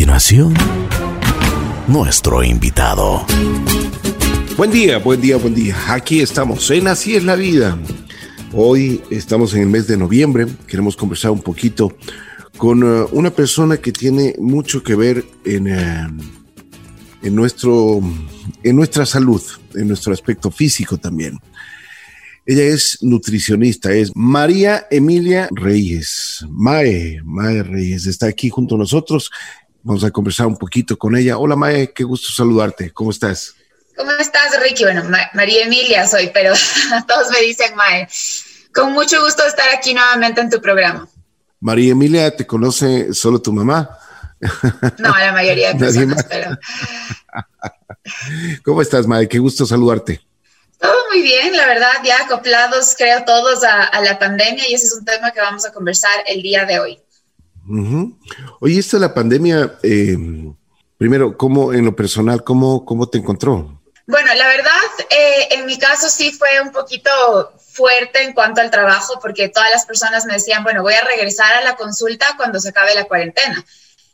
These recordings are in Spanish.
continuación, nuestro invitado. Buen día, buen día, buen día. Aquí estamos en Así es la vida. Hoy estamos en el mes de noviembre. Queremos conversar un poquito con uh, una persona que tiene mucho que ver en, uh, en, nuestro, en nuestra salud, en nuestro aspecto físico también. Ella es nutricionista, es María Emilia Reyes. Mae, Mae Reyes está aquí junto a nosotros. Vamos a conversar un poquito con ella. Hola Mae, qué gusto saludarte. ¿Cómo estás? ¿Cómo estás, Ricky? Bueno, María Emilia soy, pero todos me dicen Mae. Con mucho gusto estar aquí nuevamente en tu programa. María Emilia, ¿te conoce solo tu mamá? No, la mayoría de personas, pero... ¿Cómo estás, Mae? Qué gusto saludarte. Todo muy bien, la verdad, ya acoplados, creo todos a, la pandemia y ese es un tema que vamos a conversar el día de hoy. Oye, esta la pandemia, eh, primero, ¿cómo en lo personal, cómo, cómo te encontró? Bueno, la verdad, eh, en mi caso sí fue un poquito fuerte en cuanto al trabajo, porque todas las personas me decían, bueno, voy a regresar a la consulta cuando se acabe la cuarentena.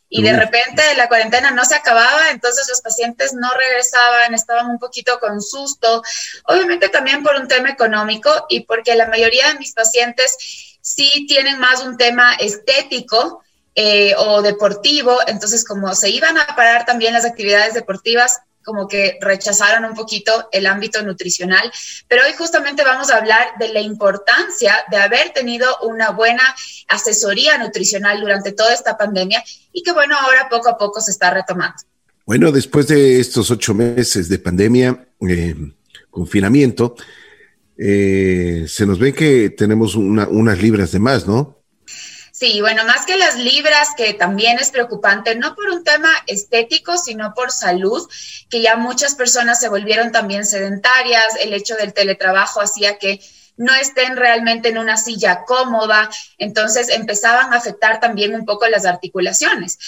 Y de repente la cuarentena no se acababa, entonces los pacientes no regresaban, estaban un poquito con susto, obviamente también por un tema económico y porque la mayoría de mis pacientes sí tienen más un tema estético eh, o deportivo, entonces como se iban a parar también las actividades deportivas, como que rechazaron un poquito el ámbito nutricional, pero hoy justamente vamos a hablar de la importancia de haber tenido una buena asesoría nutricional durante toda esta pandemia y que bueno, ahora poco a poco se está retomando. Bueno, después de estos ocho meses de pandemia, eh, confinamiento, eh, se nos ve que tenemos unas libras de más, ¿no? Sí, bueno, más que las libras, que también es preocupante, no por un tema estético, sino por salud, que ya muchas personas se volvieron también sedentarias, el hecho del teletrabajo hacía que no estén realmente en una silla cómoda, entonces empezaban a afectar también un poco las articulaciones.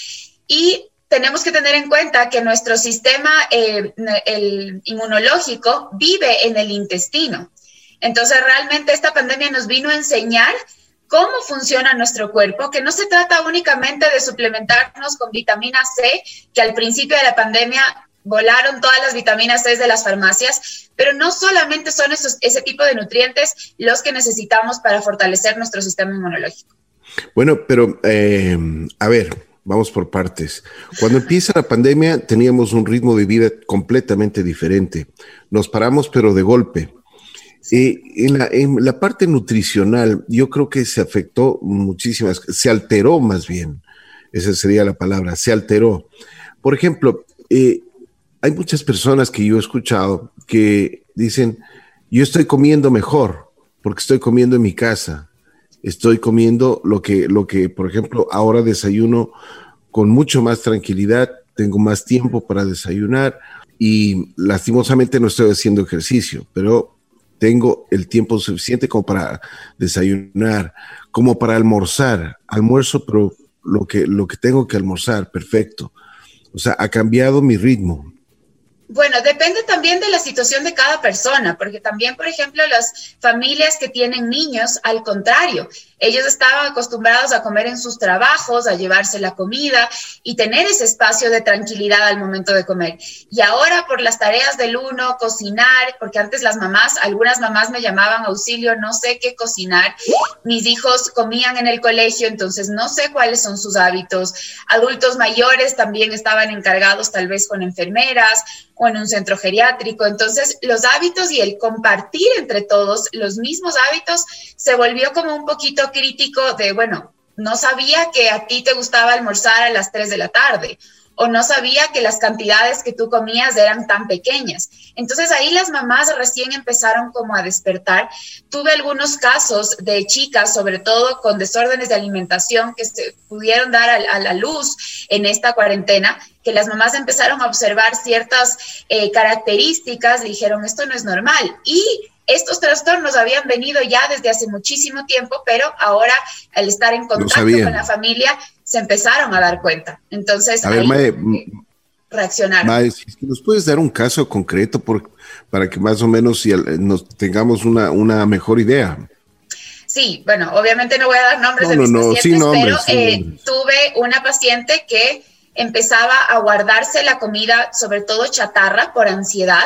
Y tenemos que tener en cuenta que nuestro sistema eh, el inmunológico vive en el intestino. Entonces, realmente esta pandemia nos vino a enseñar cómo funciona nuestro cuerpo, que no se trata únicamente de suplementarnos con vitamina C, que al principio de la pandemia volaron todas las vitaminas C de las farmacias, pero no solamente son esos, ese tipo de nutrientes los que necesitamos para fortalecer nuestro sistema inmunológico. Bueno, pero eh, a ver, vamos por partes. Cuando empieza la pandemia teníamos un ritmo de vida completamente diferente. Nos paramos pero de golpe. En, la, en, la, parte nutricional, yo creo que se afectó muchísimas, se alteró más bien, esa sería la palabra, se alteró. Por ejemplo, eh, hay muchas personas que yo he escuchado que dicen, yo estoy comiendo mejor porque estoy comiendo en mi casa, estoy comiendo lo que, lo que, por ejemplo, ahora desayuno con mucho más tranquilidad, tengo más tiempo para desayunar y lastimosamente no estoy haciendo ejercicio, pero tengo el tiempo suficiente como para desayunar, como para almorzar, almuerzo, pero lo que, lo que tengo que almorzar, perfecto. O sea, ha cambiado mi ritmo. Bueno, depende también de la situación de cada persona, porque también, por ejemplo, las familias que tienen niños, al contrario, ellos estaban acostumbrados a comer en sus trabajos, a llevarse la comida y tener ese espacio de tranquilidad al momento de comer. Y ahora por las tareas del uno, cocinar, porque antes las mamás, algunas mamás me llamaban auxilio, no sé qué cocinar. Mis hijos comían en el colegio, entonces no sé cuáles son sus hábitos. Adultos mayores también estaban encargados tal vez con enfermeras o en un centro geriátrico. Entonces, los hábitos y el compartir entre todos los mismos hábitos se volvió como un poquito crítico de, bueno, no sabía que a ti te gustaba almorzar a las 3 de la tarde o no sabía que las cantidades que tú comías eran tan pequeñas. Entonces ahí las mamás recién empezaron como a despertar. Tuve algunos casos de chicas, sobre todo con desórdenes de alimentación, que se pudieron dar a, la luz en esta cuarentena, que las mamás empezaron a observar ciertas eh, características, dijeron, esto no es normal. Y estos trastornos habían venido ya desde hace muchísimo tiempo, pero ahora al estar en contacto con la familia se empezaron a dar cuenta. Entonces, a ver, reaccionaron. ¿nos puedes dar un caso concreto por, para que más o menos nos tengamos una, una mejor idea? Sí, bueno, obviamente no voy a dar nombres de mis pacientes, pero eh, tuve una paciente que empezaba a guardarse la comida, sobre todo chatarra, por ansiedad.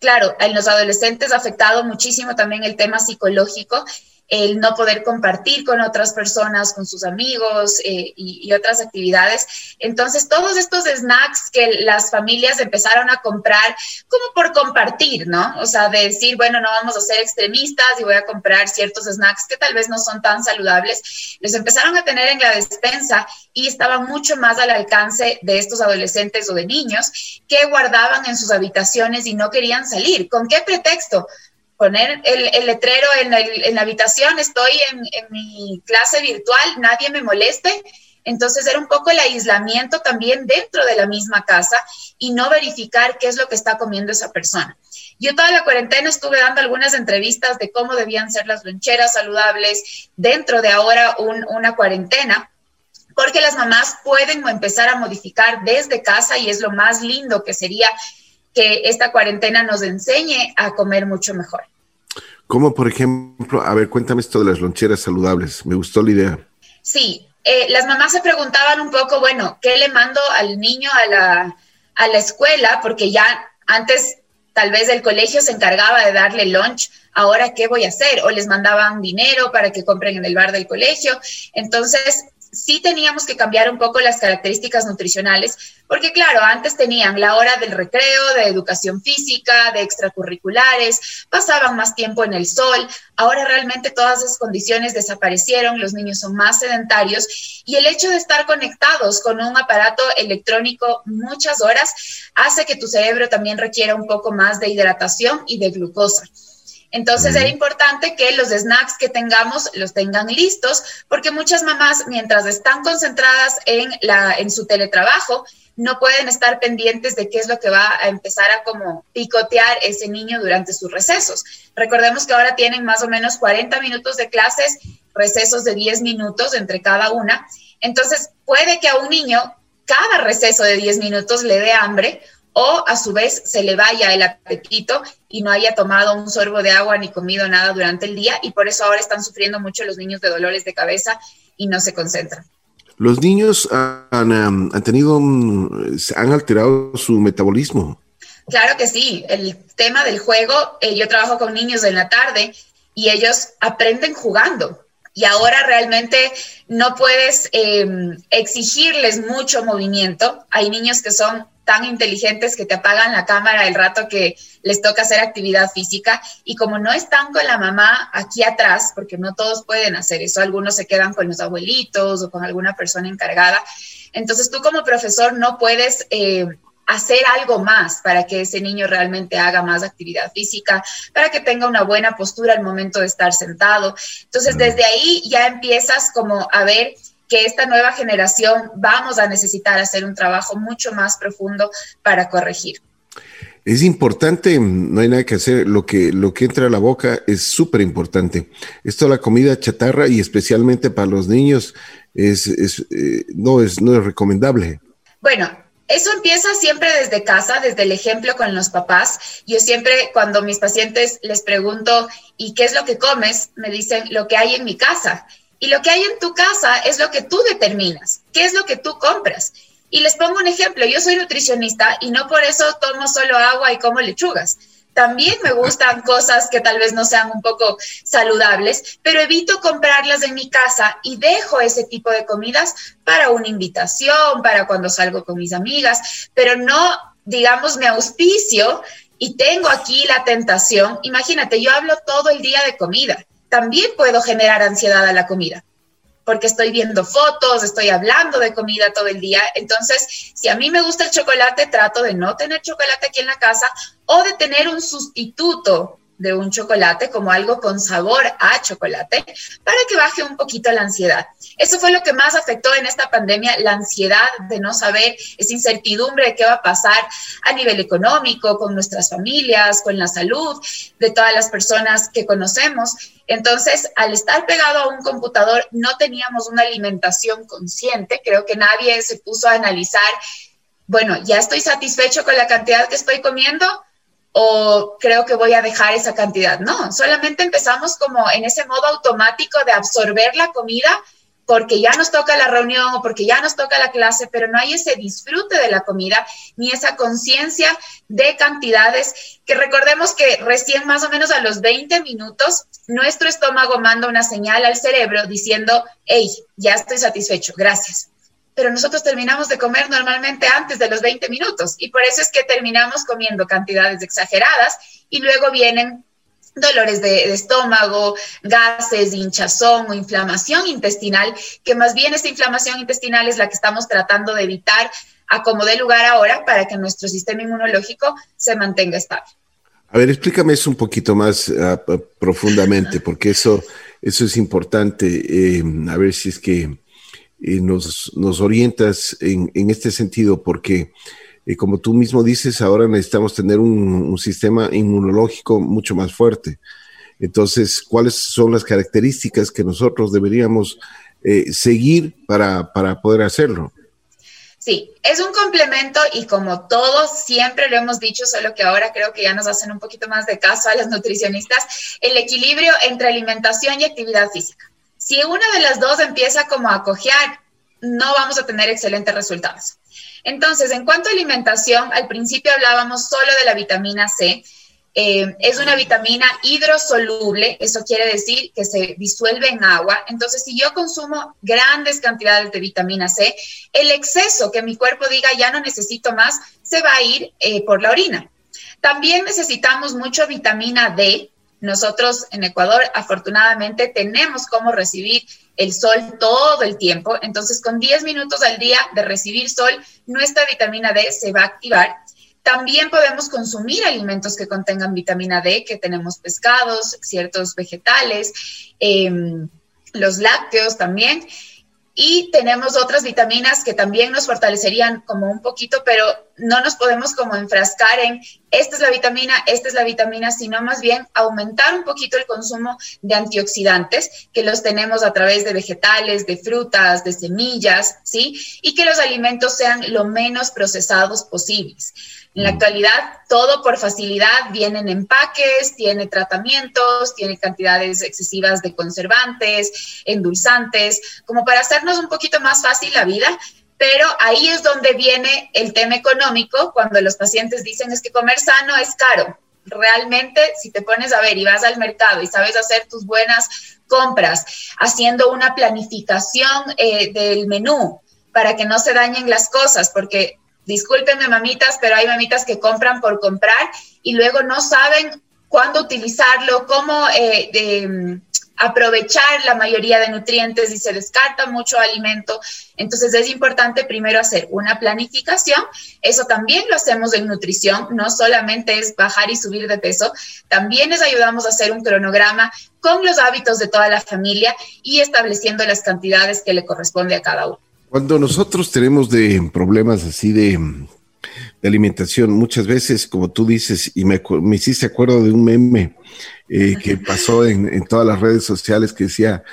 Claro, en los adolescentes ha afectado muchísimo también el tema psicológico el no poder compartir con otras personas, con sus amigos eh, y, otras actividades. Entonces, todos estos snacks que las familias empezaron a comprar como por compartir, ¿no? O sea, de decir, bueno, no vamos a ser extremistas y voy a comprar ciertos snacks que tal vez no son tan saludables, los empezaron a tener en la despensa y estaban mucho más al alcance de estos adolescentes o de niños que guardaban en sus habitaciones y no querían salir. ¿Con qué pretexto? Poner el, letrero en, la habitación, estoy en, mi clase virtual, nadie me moleste. Entonces era un poco el aislamiento también dentro de la misma casa y no verificar qué es lo que está comiendo esa persona. Yo toda la cuarentena estuve dando algunas entrevistas de cómo debían ser las loncheras saludables dentro de ahora una cuarentena, porque las mamás pueden empezar a modificar desde casa y es lo más lindo que sería que esta cuarentena nos enseñe a comer mucho mejor. Como por ejemplo, a ver, cuéntame esto de las loncheras saludables, me gustó la idea. Sí, eh, las mamás se preguntaban un poco, bueno, ¿qué le mando al niño a la, a la escuela? Porque ya antes tal vez el colegio se encargaba de darle lunch, ahora qué voy a hacer? O les mandaban dinero para que compren en el bar del colegio. Entonces, sí teníamos que cambiar un poco las características nutricionales, porque claro, antes tenían la hora del recreo, de educación física, de extracurriculares, pasaban más tiempo en el sol, ahora realmente todas esas condiciones desaparecieron, los niños son más sedentarios y el hecho de estar conectados con un aparato electrónico muchas horas hace que tu cerebro también requiera un poco más de hidratación y de glucosa. Entonces era importante que los snacks que tengamos los tengan listos, porque muchas mamás, mientras están concentradas en, la, en su teletrabajo, no pueden estar pendientes de qué es lo que va a empezar a como picotear ese niño durante sus recesos. Recordemos que ahora tienen más o menos 40 minutos de clases, recesos de 10 minutos entre cada una. Entonces puede que a un niño cada receso de 10 minutos le dé hambre o a su vez se le vaya el apetito y no haya tomado un sorbo de agua ni comido nada durante el día y por eso ahora están sufriendo mucho los niños de dolores de cabeza y no se concentran. Los niños han, tenido, han alterado su metabolismo. Claro que sí, el tema del juego, eh, yo trabajo con niños en la tarde y ellos aprenden jugando. Y ahora realmente no puedes em, exigirles mucho movimiento. Hay niños que son tan inteligentes que te apagan la cámara el rato que les toca hacer actividad física y como no están con la mamá aquí atrás, porque no todos pueden hacer eso, algunos se quedan con los abuelitos o con alguna persona encargada, entonces tú como profesor no puedes... Eh, hacer algo más para que ese niño realmente haga más actividad física, para que tenga una buena postura al momento de estar sentado. Entonces, desde ahí ya empiezas como a ver que esta nueva generación vamos a necesitar hacer un trabajo mucho más profundo para corregir. Es importante, no hay nada que hacer, lo que, lo que entra a la boca es súper importante. Esto la comida chatarra y especialmente para los niños es, eh, no, es, no es recomendable. Bueno, eso empieza siempre desde casa, desde el ejemplo con los papás. Yo siempre cuando mis pacientes les pregunto, ¿y qué es lo que comes? Me dicen, lo que hay en mi casa. Y lo que hay en tu casa es lo que tú determinas, qué es lo que tú compras. Y les pongo un ejemplo, yo soy nutricionista y no por eso tomo solo agua y como lechugas. También me gustan cosas que tal vez no sean un poco saludables, pero evito comprarlas en mi casa y dejo ese tipo de comidas para una invitación, para cuando salgo con mis amigas, pero no, digamos, me auspicio y tengo aquí la tentación. Imagínate, yo hablo todo el día de comida también puedo generar ansiedad a la comida, porque estoy viendo fotos, estoy hablando de comida todo el día. Entonces, si a mí me gusta el chocolate, trato de no tener chocolate aquí en la casa o de tener un sustituto de un chocolate como algo con sabor a chocolate para que baje un poquito la ansiedad. Eso fue lo que más afectó en esta pandemia, la ansiedad de no saber, esa incertidumbre de qué va a pasar a nivel económico, con nuestras familias, con la salud de todas las personas que conocemos. Entonces, al estar pegado a un computador, no teníamos una alimentación consciente. Creo que nadie se puso a analizar, bueno, ya estoy satisfecho con la cantidad que estoy comiendo o creo que voy a dejar esa cantidad. No, solamente empezamos como en ese modo automático de absorber la comida porque ya nos toca la reunión o porque ya nos toca la clase, pero no hay ese disfrute de la comida ni esa conciencia de cantidades que recordemos que recién más o menos a los 20 minutos nuestro estómago manda una señal al cerebro diciendo, hey, ya estoy satisfecho, gracias. Pero nosotros terminamos de comer normalmente antes de los 20 minutos y por eso es que terminamos comiendo cantidades exageradas y luego vienen dolores de, estómago, gases, hinchazón o inflamación intestinal, que más bien esta inflamación intestinal es la que estamos tratando de evitar a como dé lugar ahora para que nuestro sistema inmunológico se mantenga estable. A ver, explícame eso un poquito más ah, profundamente, porque eso, eso es importante. Eh, a ver si es que eh, nos, nos, orientas en, en, este sentido, porque y como tú mismo dices, ahora necesitamos tener un, sistema inmunológico mucho más fuerte. Entonces, ¿cuáles son las características que nosotros deberíamos eh, seguir para, para poder hacerlo? Sí, es un complemento y como todos siempre lo hemos dicho, solo que ahora creo que ya nos hacen un poquito más de caso a las nutricionistas, el equilibrio entre alimentación y actividad física. Si una de las dos empieza como a cojear, no vamos a tener excelentes resultados. Entonces, en cuanto a alimentación, al principio hablábamos solo de la vitamina C. Eh, es una vitamina hidrosoluble, eso quiere decir que se disuelve en agua. Entonces, si yo consumo grandes cantidades de vitamina C, el exceso que mi cuerpo diga ya no necesito más, se va a ir eh, por la orina. También necesitamos mucho vitamina D. Nosotros en Ecuador, afortunadamente, tenemos cómo recibir el sol todo el tiempo. Entonces, con 10 minutos al día de recibir sol, nuestra vitamina D se va a activar. También podemos consumir alimentos que contengan vitamina D, que tenemos pescados, ciertos vegetales, em, los lácteos también. Y tenemos otras vitaminas que también nos fortalecerían como un poquito, pero no nos podemos como enfrascar en esta es la vitamina, esta es la vitamina, sino más bien aumentar un poquito el consumo de antioxidantes que los tenemos a través de vegetales, de frutas, de semillas, ¿sí? Y que los alimentos sean lo menos procesados posibles. En la mm. actualidad, todo por facilidad viene en empaques, tiene tratamientos, tiene cantidades excesivas de conservantes, endulzantes, como para hacernos un poquito más fácil la vida, pero ahí es donde viene el tema económico, cuando los pacientes dicen es que comer sano es caro. Realmente, si te pones a ver y vas al mercado y sabes hacer tus buenas compras, haciendo una planificación eh, del menú para que no se dañen las cosas, porque discúlpenme mamitas, pero hay mamitas que compran por comprar y luego no saben cuándo utilizarlo, cómo eh, aprovechar la mayoría de nutrientes y se descarta mucho alimento. Entonces es importante primero hacer una planificación. Eso también lo hacemos en nutrición, no solamente es bajar y subir de peso, también les ayudamos a hacer un cronograma con los hábitos de toda la familia y estableciendo las cantidades que le corresponde a cada uno. Cuando nosotros tenemos de problemas así de, alimentación, muchas veces, como tú dices, y me, me hiciste acuerdo de un meme eh, que pasó en, todas las redes sociales que decía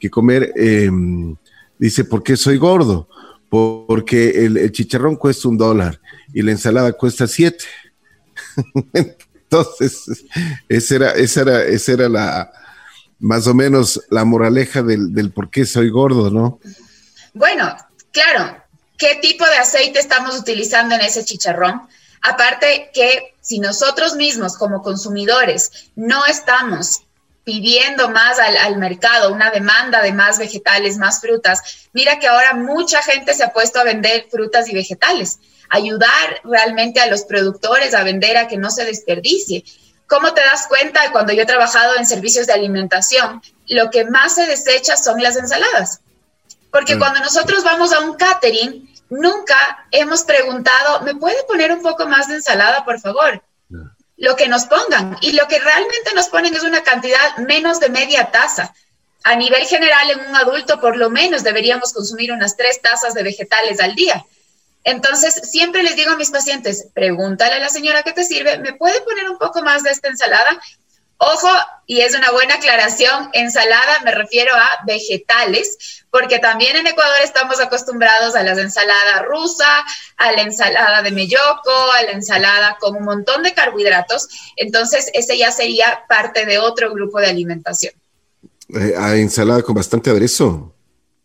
que comer, em, dice, ¿por qué soy gordo? Porque el, chicharrón cuesta un dólar y la ensalada cuesta siete. Entonces, esa era, esa era, esa era la, más o menos la moraleja del, del por qué soy gordo, ¿no? Bueno, claro, ¿qué tipo de aceite estamos utilizando en ese chicharrón? Aparte que si nosotros mismos como consumidores no estamos pidiendo más al, mercado, una demanda de más vegetales, más frutas, mira que ahora mucha gente se ha puesto a vender frutas y vegetales, ayudar realmente a los productores a vender a que no se desperdicie. ¿Cómo te das cuenta cuando yo he trabajado en servicios de alimentación? Lo que más se desecha son las ensaladas. Porque mm. cuando nosotros vamos a un catering, nunca hemos preguntado, ¿me puede poner un poco más de ensalada, por favor? Lo que nos pongan. Y lo que realmente nos ponen es una cantidad menos de media taza. A nivel general, en un adulto, por lo menos deberíamos consumir unas tres tazas de vegetales al día. Entonces, siempre les digo a mis pacientes, pregúntale a la señora que te sirve, ¿me puede poner un poco más de esta ensalada? Ojo, y es una buena aclaración, ensalada me refiero a vegetales, porque también en Ecuador estamos acostumbrados a la ensalada rusa, a la ensalada de melloco, a la ensalada con un montón de carbohidratos. Entonces, ese ya sería parte de otro grupo de alimentación. Eh, a ensalada con bastante aderezo.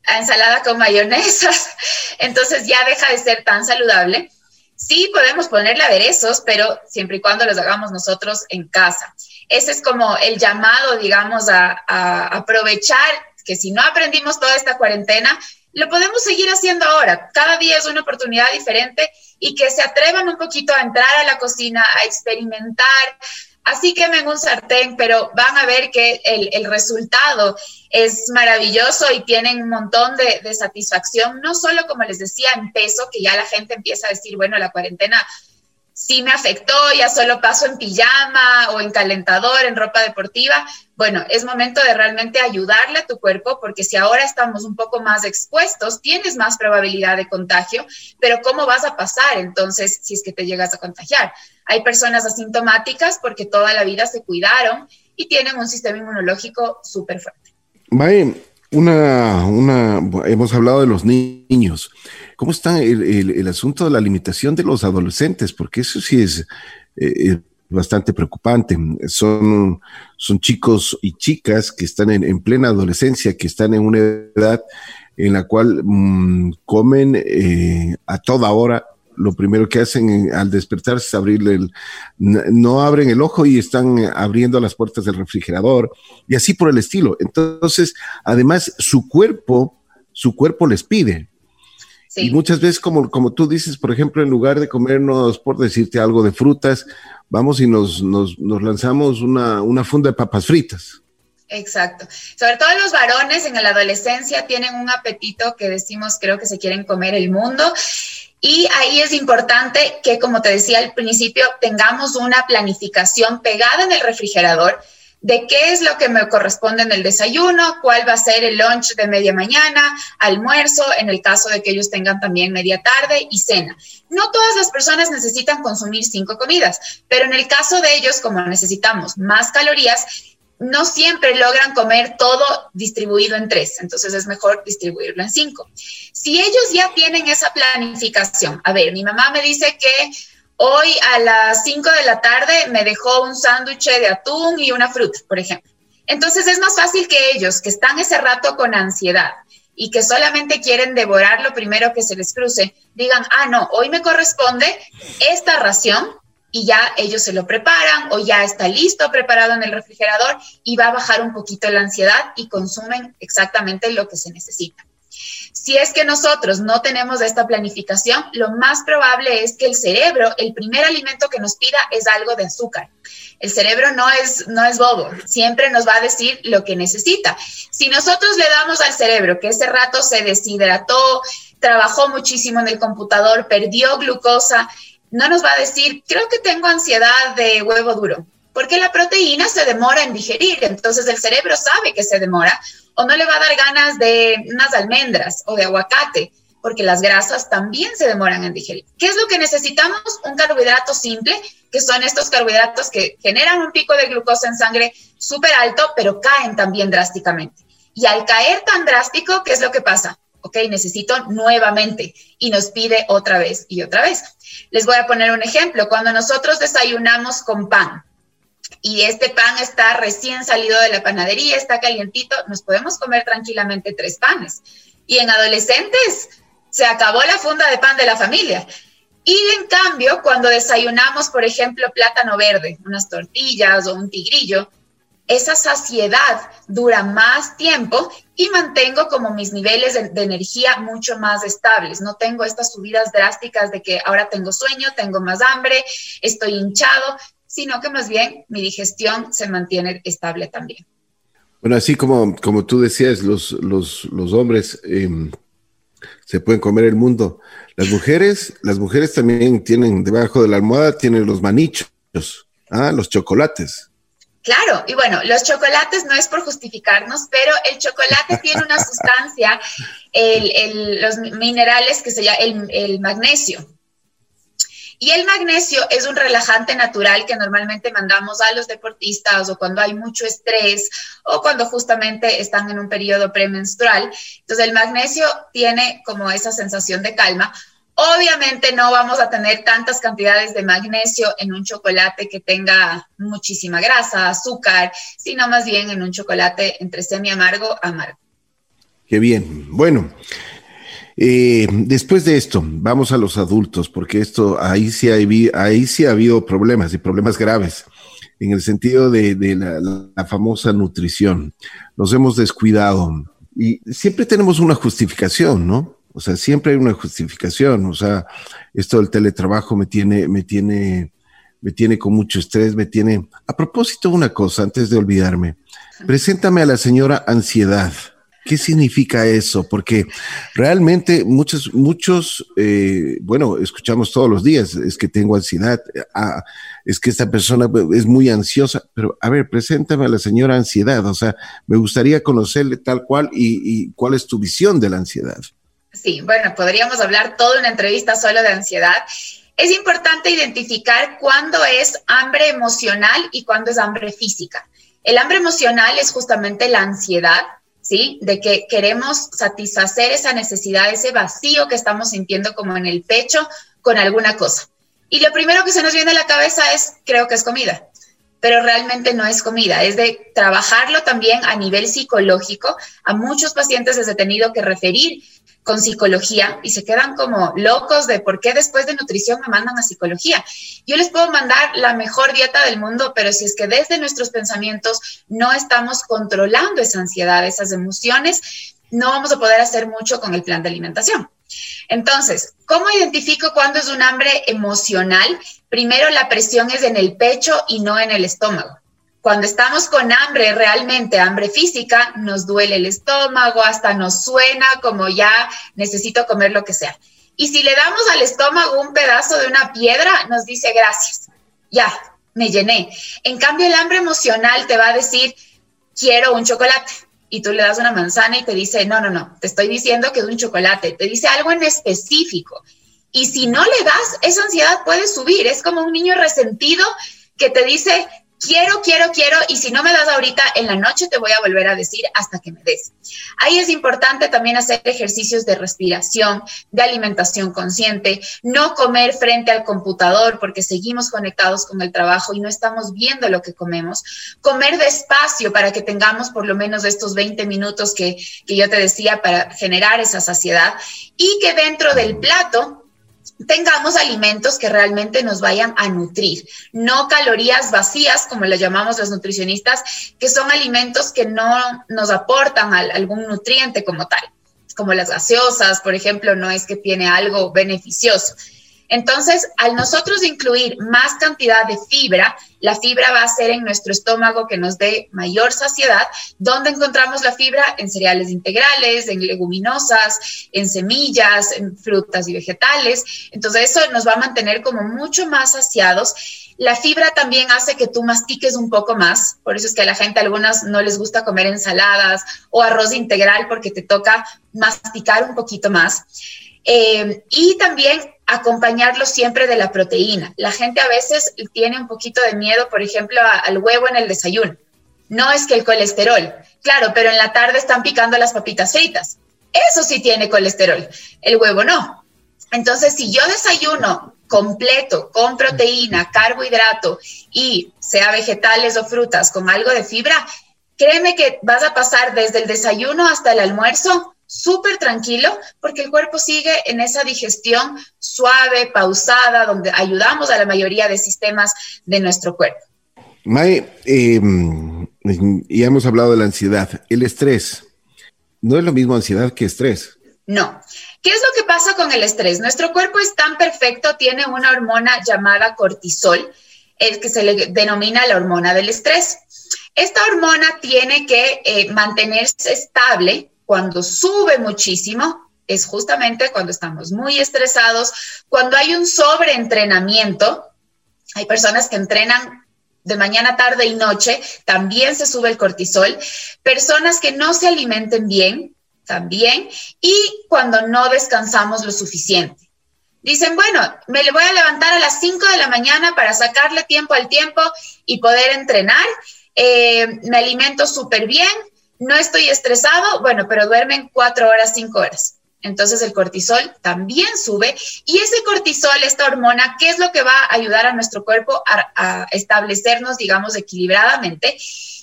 a ensalada con mayonesa, entonces ya deja de ser tan saludable. Sí podemos ponerle aderezos, pero siempre y cuando los hagamos nosotros en casa. Ese es como el llamado, digamos, a, aprovechar que si no aprendimos toda esta cuarentena, lo podemos seguir haciendo ahora. Cada día es una oportunidad diferente y que se atrevan un poquito a entrar a la cocina, a experimentar. Así quemen un sartén, pero van a ver que el, resultado es maravilloso y tienen un montón de, de satisfacción, no solo como les decía en peso, que ya la gente empieza a decir, bueno, la cuarentena sí me afectó, ya solo paso en pijama o en calentador, en ropa deportiva. Bueno, es momento de realmente ayudarle a tu cuerpo porque si ahora estamos un poco más expuestos, tienes más probabilidad de contagio, pero ¿cómo vas a pasar entonces si es que te llegas a contagiar? Hay personas asintomáticas porque toda la vida se cuidaron y tienen un sistema inmunológico súper fuerte. Una, una, hemos hablado de los niños. ¿Cómo está el, asunto de la limitación de los adolescentes? Porque eso sí es eh, bastante preocupante. Son, son chicos y chicas que están en, plena adolescencia, que están en una edad en la cual mm, comen eh, a toda hora lo primero que hacen al despertarse es abrirle el, no abren el ojo y están abriendo las puertas del refrigerador y así por el estilo. Entonces, además, su cuerpo, su cuerpo les pide. Y muchas veces, como, como tú dices, por ejemplo, en lugar de comernos, por decirte algo de frutas, vamos y nos, nos, nos lanzamos una, una funda de papas fritas. Exacto. Sobre todo los varones en la adolescencia tienen un apetito que decimos creo que se quieren comer el mundo y ahí es importante que, como te decía al principio, tengamos una planificación pegada en el refrigerador de qué es lo que me corresponde en el desayuno, cuál va a ser el lunch de media mañana, almuerzo, en el caso de que ellos tengan también media tarde y cena. No todas las personas necesitan consumir cinco comidas, pero en el caso de ellos, como necesitamos más calorías, no siempre logran comer todo distribuido en tres, entonces es mejor distribuirlo en cinco. Si ellos ya tienen esa planificación, a ver, mi mamá me dice que hoy a las cinco de la tarde me dejó un sándwich de atún y una fruta, por ejemplo. Entonces es más fácil que ellos, que están ese rato con ansiedad y que solamente quieren devorar lo primero que se les cruce, digan, ah, no, hoy me corresponde esta ración y ya ellos se lo preparan o ya está listo, preparado en el refrigerador y va a bajar un poquito la ansiedad y consumen exactamente lo que se necesita. Si es que nosotros no tenemos esta planificación, lo más probable es que el cerebro, el primer alimento que nos pida es algo de azúcar. El cerebro no es, no es bobo, siempre nos va a decir lo que necesita. Si nosotros le damos al cerebro que ese rato se deshidrató, trabajó muchísimo en el computador, perdió glucosa, no nos va a decir, creo que tengo ansiedad de huevo duro, porque la proteína se demora en digerir, entonces el cerebro sabe que se demora, o no le va a dar ganas de unas almendras o de aguacate, porque las grasas también se demoran en digerir. ¿Qué es lo que necesitamos? Un carbohidrato simple, que son estos carbohidratos que generan un pico de glucosa en sangre súper alto, pero caen también drásticamente. Y al caer tan drástico, ¿qué es lo que pasa? ok, necesito nuevamente y nos pide otra vez y otra vez. Les voy a poner un ejemplo. Cuando nosotros desayunamos con pan y este pan está recién salido de la panadería, está calientito, nos podemos comer tranquilamente tres panes. Y en adolescentes se acabó la funda de pan de la familia. Y en cambio, cuando desayunamos, por ejemplo, plátano verde, unas tortillas o un tigrillo, esa saciedad dura más tiempo y mantengo como mis niveles de, energía mucho más estables. No tengo estas subidas drásticas de que ahora tengo sueño, tengo más hambre, estoy hinchado, sino que más bien mi digestión se mantiene estable también. Bueno, así como, como tú decías, los, los, los hombres em, se pueden comer el mundo. Las mujeres, las mujeres también tienen debajo de la almohada, tienen los manichos, ¿ah? los chocolates. Claro, y bueno, los chocolates no es por justificarnos, pero el chocolate tiene una sustancia, los minerales que se llama el, magnesio. Y el magnesio es un relajante natural que normalmente mandamos a los deportistas o cuando hay mucho estrés o cuando justamente están en un periodo premenstrual. Entonces el magnesio tiene como esa sensación de calma, Obviamente no vamos a tener tantas cantidades de magnesio en un chocolate que tenga muchísima grasa, azúcar, sino más bien en un chocolate entre semi amargo amargo. Qué bien. Bueno, eh, después de esto, vamos a los adultos, porque esto ahí sí, hay, ahí sí ha habido problemas y problemas graves en el sentido de, la, famosa nutrición. Nos hemos descuidado y siempre tenemos una justificación, ¿no? O sea, siempre hay una justificación. O sea, esto del teletrabajo me tiene, me tiene, me tiene con mucho estrés, me tiene. A propósito, una cosa, antes de olvidarme, preséntame a la señora ansiedad. ¿Qué significa eso? Porque realmente muchos, muchos, eh, bueno, escuchamos todos los días, es que tengo ansiedad, ah, es que esta persona es muy ansiosa, pero a ver, preséntame a la señora ansiedad, o sea, me gustaría conocerle tal cual y, y cuál es tu visión de la ansiedad. Sí, bueno, podríamos hablar toda una entrevista solo de ansiedad. Es importante identificar cuándo es hambre emocional y cuándo es hambre física. El hambre emocional es justamente la ansiedad ¿sí? De que queremos satisfacer esa necesidad, ese vacío que estamos sintiendo como en el pecho con alguna cosa. Y lo primero que se nos viene a la cabeza es, creo que es comida, pero realmente no es comida, es de trabajarlo también a nivel psicológico. A muchos pacientes les he tenido que referir con psicología y se quedan como locos de por qué después de nutrición me mandan a psicología. Yo les puedo mandar la mejor dieta del mundo, pero si es que desde nuestros pensamientos no estamos controlando esa ansiedad, esas emociones, no vamos a poder hacer mucho con el plan de alimentación. Entonces, ¿cómo identifico cuándo es un hambre emocional? Primero, la presión es en el pecho y no en el estómago. Cuando estamos con hambre, realmente hambre física, nos duele el estómago, hasta nos suena como ya necesito comer lo que sea. Y si le damos al estómago un pedazo de una piedra, nos dice gracias, ya, me llené. En cambio, el hambre emocional te va a decir, quiero un chocolate. Y tú le das una manzana y te dice, no, no, no, te estoy diciendo que es un chocolate. Te dice algo en específico. Y si no le das, esa ansiedad puede subir. Es como un niño resentido que te dice, quiero, quiero, quiero, y si no me das ahorita, en la noche te voy a volver a decir hasta que me des. Ahí es importante también hacer ejercicios de respiración, de alimentación consciente, no comer frente al computador porque seguimos conectados con el trabajo y no estamos viendo lo que comemos, comer despacio para que tengamos por lo menos estos 20 minutos que, que yo te decía para generar esa saciedad y que dentro del plato tengamos alimentos que realmente nos vayan a nutrir, no calorías vacías, como las llamamos los nutricionistas, que son alimentos que no nos aportan algún nutriente como tal, como las gaseosas, por ejemplo, no es que tiene algo beneficioso. Entonces, al nosotros incluir más cantidad de fibra, la fibra va a ser en nuestro estómago que nos dé mayor saciedad. ¿Dónde encontramos la fibra? En cereales integrales, en leguminosas, en semillas, en frutas y vegetales. Entonces, eso nos va a mantener como mucho más saciados. La fibra también hace que tú mastiques un poco más, por eso es que a la gente a algunas no les gusta comer ensaladas o arroz integral porque te toca masticar un poquito más. Eh, y también acompañarlo siempre de la proteína. La gente a veces tiene un poquito de miedo, por ejemplo, al huevo en el desayuno. No es que el colesterol, claro, pero en la tarde están picando las papitas fritas. Eso sí tiene colesterol, el huevo no. Entonces, si yo desayuno completo con proteína, carbohidrato y sea vegetales o frutas con algo de fibra, créeme que vas a pasar desde el desayuno hasta el almuerzo súper tranquilo porque el cuerpo sigue en esa digestión suave, pausada, donde ayudamos a la mayoría de sistemas de nuestro cuerpo. Mae, em, ya hemos hablado de la ansiedad, el estrés. ¿No es lo mismo ansiedad que estrés? No. ¿Qué es lo que pasa con el estrés? Nuestro cuerpo es tan perfecto, tiene una hormona llamada cortisol, el que se le denomina la hormona del estrés. Esta hormona tiene que eh, mantenerse estable cuando sube muchísimo, es justamente cuando estamos muy estresados, cuando hay un sobreentrenamiento. Hay personas que entrenan de mañana, tarde y noche, también se sube el cortisol. Personas que no se alimenten bien, también. Y cuando no descansamos lo suficiente. Dicen, bueno, me le voy a levantar a las 5 de la mañana para sacarle tiempo al tiempo y poder entrenar. Eh, me alimento súper bien, no estoy estresado, bueno, pero duermen cuatro horas, cinco horas. Entonces el cortisol también sube y ese cortisol, esta hormona, ¿qué es lo que va a ayudar a nuestro cuerpo a, establecernos, digamos, equilibradamente?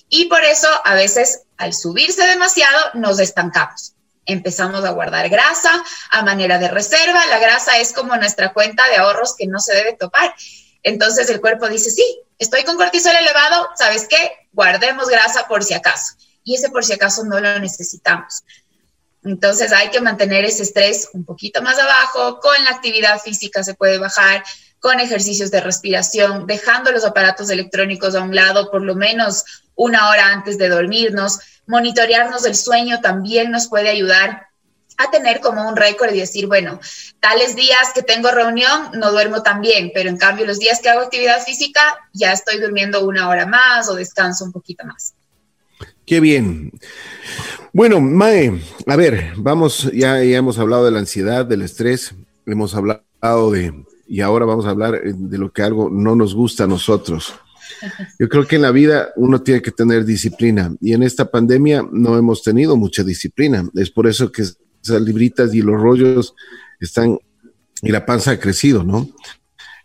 Y por eso a veces al subirse demasiado nos estancamos. empezamos a guardar grasa a manera de reserva. La grasa es como nuestra cuenta de ahorros que no se debe topar. Entonces el cuerpo dice, sí, estoy con cortisol elevado, ¿sabes qué? Guardemos grasa por si acaso. Y ese por si acaso no lo necesitamos. Entonces hay que mantener ese estrés un poquito más abajo, con la actividad física se puede bajar, con ejercicios de respiración, dejando los aparatos electrónicos a un lado por lo menos una hora antes de dormirnos. Monitorearnos del sueño también nos puede ayudar a tener como un récord y decir, bueno, tales días que tengo reunión no duermo tan bien, pero en cambio los días que hago actividad física ya estoy durmiendo una hora más o descanso un poquito más. Qué bien. Bueno, Mae, a ver, vamos, ya, ya hemos hablado de la ansiedad, del estrés, hemos hablado de, y ahora vamos a hablar eh, de lo que algo no nos gusta a nosotros. Yo creo que en la vida uno tiene que tener disciplina y en esta pandemia no hemos tenido mucha disciplina. Es por eso que esas libritas y los rollos están y la panza ha crecido, ¿no?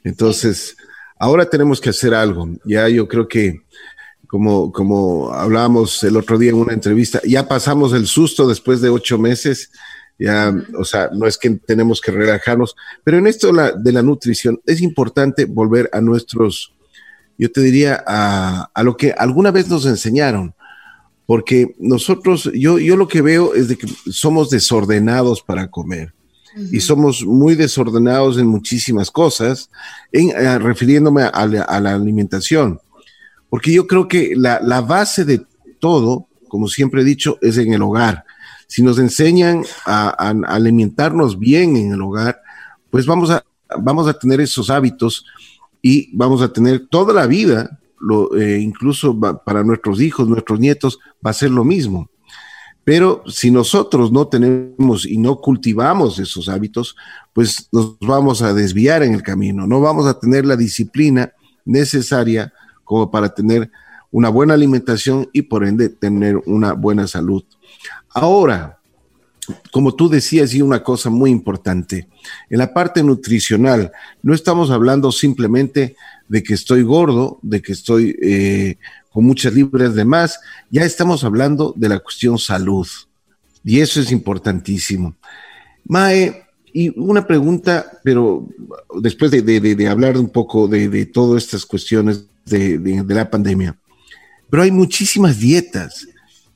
Entonces, ahora tenemos que hacer algo. Ya yo creo que como, como hablábamos el otro día en una entrevista, ya pasamos el susto después de ocho meses, ya, o sea, no es que tenemos que relajarnos, pero en esto de la nutrición es importante volver a nuestros, yo te diría, a, a, lo que alguna vez nos enseñaron, porque nosotros, yo, yo lo que veo es de que somos desordenados para comer. Y somos muy desordenados en muchísimas cosas, en, eh, refiriéndome a la alimentación porque yo creo que la, la base de todo, como siempre he dicho, es en el hogar. Si nos enseñan a, alimentarnos bien en el hogar, pues vamos a, vamos a tener esos hábitos y vamos a tener toda la vida, eh, incluso para nuestros hijos, nuestros nietos, va a ser lo mismo. Pero si nosotros no tenemos y no cultivamos esos hábitos, pues nos vamos a desviar en el camino, no vamos a tener la disciplina necesaria como para tener una buena alimentación y por ende tener una buena salud. Ahora, como tú decías, y una cosa muy importante, en la parte nutricional, no estamos hablando simplemente de que estoy gordo, de que estoy eh, con muchas libras de más, ya estamos hablando de la cuestión salud. Y eso es importantísimo. Mae, y una pregunta, pero después de, hablar un poco de, de todas estas cuestiones de, la pandemia. Pero hay muchísimas dietas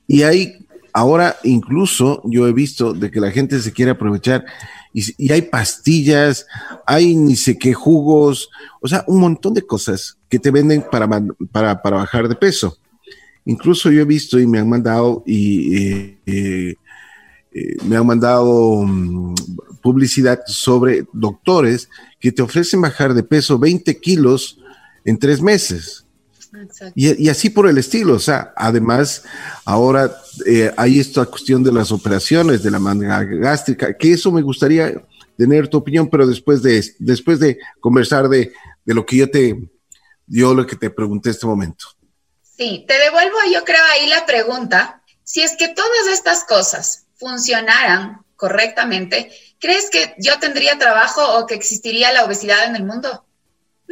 y hay ahora incluso yo he visto de que la gente se quiere aprovechar y, hay pastillas, hay ni sé qué jugos, o sea, un montón de cosas que te venden para, para, para bajar de peso. Incluso yo he visto y me han mandado y eh, eh, eh, me han mandado mm, publicidad sobre doctores que te ofrecen bajar de peso 20 kilos en tres meses. Y, así por el estilo, o sea, además ahora eh, hay esta cuestión de las operaciones de la manga gástrica, que eso me gustaría tener tu opinión, pero después de, después de conversar de, de lo que yo te, yo lo que te pregunté este momento. Sí, te devuelvo yo creo ahí la pregunta, si es que todas estas cosas funcionaran correctamente, ¿crees que yo tendría trabajo o que existiría la obesidad en el mundo?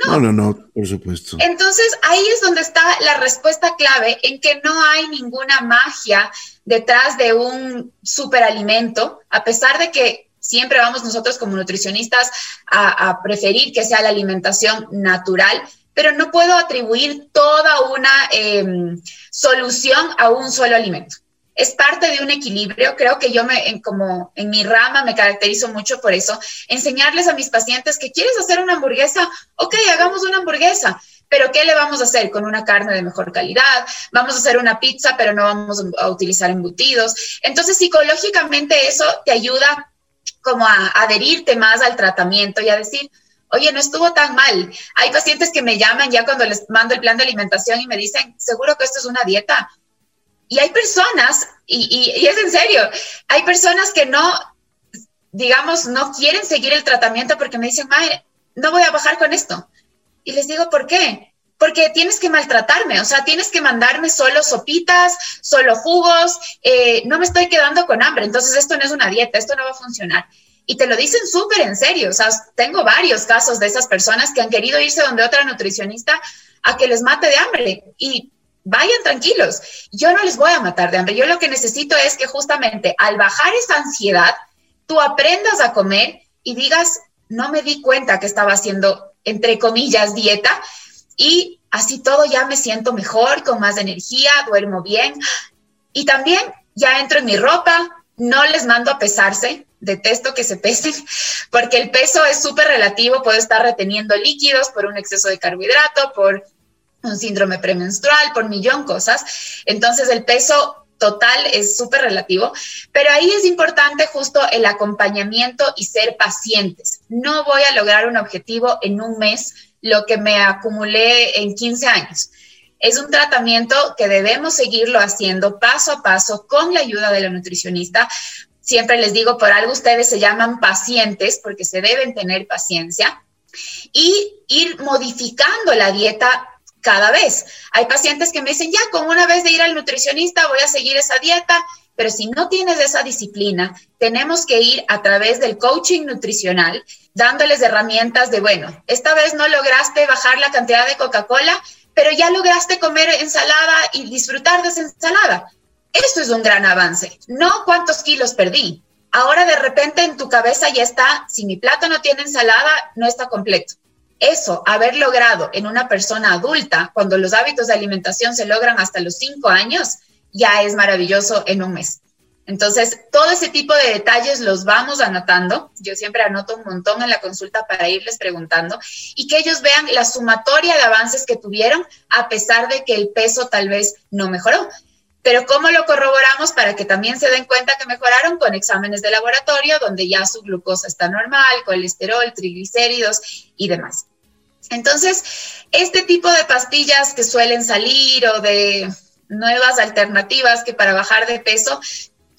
No. no, no, por supuesto. Entonces ahí es donde está la respuesta clave en que no hay ninguna magia detrás de un superalimento, a pesar de que siempre vamos nosotros como nutricionistas a, preferir que sea la alimentación natural, pero no puedo atribuir toda una em, solución a un solo alimento es parte de un equilibrio. Creo que yo me, en, como en mi rama me caracterizo mucho por eso. Enseñarles a mis pacientes que quieres hacer una hamburguesa, ok, hagamos una hamburguesa. Pero ¿qué le vamos a hacer? Con una carne de mejor calidad, vamos a hacer una pizza, pero no vamos a utilizar embutidos. Entonces, psicológicamente eso te ayuda como a adherirte más al tratamiento y a decir, oye, no estuvo tan mal. Hay pacientes que me llaman ya cuando les mando el plan de alimentación y me dicen, seguro que esto es una dieta. Y hay personas, y, es en serio, hay personas que no, digamos, no quieren seguir el tratamiento porque me dicen, Mae, no voy a bajar con esto. Y les digo, ¿por qué? Porque tienes que maltratarme, o sea, tienes que mandarme solo sopitas, solo jugos, eh, no me estoy quedando con hambre, entonces esto no es una dieta, esto no va a funcionar. Y te lo dicen súper en serio, o sea, tengo varios casos de esas personas que han querido irse donde otra nutricionista a que les mate de hambre. Y vayan tranquilos. Yo no les voy a matar de hambre. Yo lo que necesito es que justamente al bajar esa ansiedad, tú aprendas a comer y digas, no me di cuenta que estaba haciendo, entre comillas, dieta y así todo ya me siento mejor, con más energía, duermo bien y también ya entro en mi ropa, no les mando a pesarse, detesto que se pesen, porque el peso es súper relativo, puedo estar reteniendo líquidos por un exceso de carbohidrato, por un síndrome premenstrual, por millón cosas. Entonces el peso total es súper relativo, pero ahí es importante justo el acompañamiento y ser pacientes. No voy a lograr un objetivo en un mes, lo que me acumulé en 15 años. Es un tratamiento que debemos seguirlo haciendo paso a paso con la ayuda de la nutricionista. Siempre les digo, por algo ustedes se llaman pacientes porque se deben tener paciencia y ir modificando la dieta cada vez. Hay pacientes que me dicen, ya, con una vez de ir al nutricionista voy a seguir esa dieta, pero si no tienes esa disciplina, tenemos que ir a través del coaching nutricional, dándoles herramientas de, bueno, esta vez no lograste bajar la cantidad de Coca-Cola, pero ya lograste comer ensalada y disfrutar de esa ensalada. Esto es un gran avance, no cuántos kilos perdí. Ahora de repente en tu cabeza ya está, si mi plato no tiene ensalada, no está completo. Eso, haber logrado en una persona adulta, cuando los hábitos de alimentación se logran hasta los cinco años, ya es maravilloso en un mes. Entonces, todo ese tipo de detalles los vamos anotando. Yo siempre anoto un montón en la consulta para irles preguntando y que ellos vean la sumatoria de avances que tuvieron a pesar de que el peso tal vez no mejoró. Pero ¿cómo lo corroboramos para que también se den cuenta que mejoraron con exámenes de laboratorio donde ya su glucosa está normal, colesterol, triglicéridos y demás? Entonces, este tipo de pastillas que suelen salir o de nuevas alternativas que para bajar de peso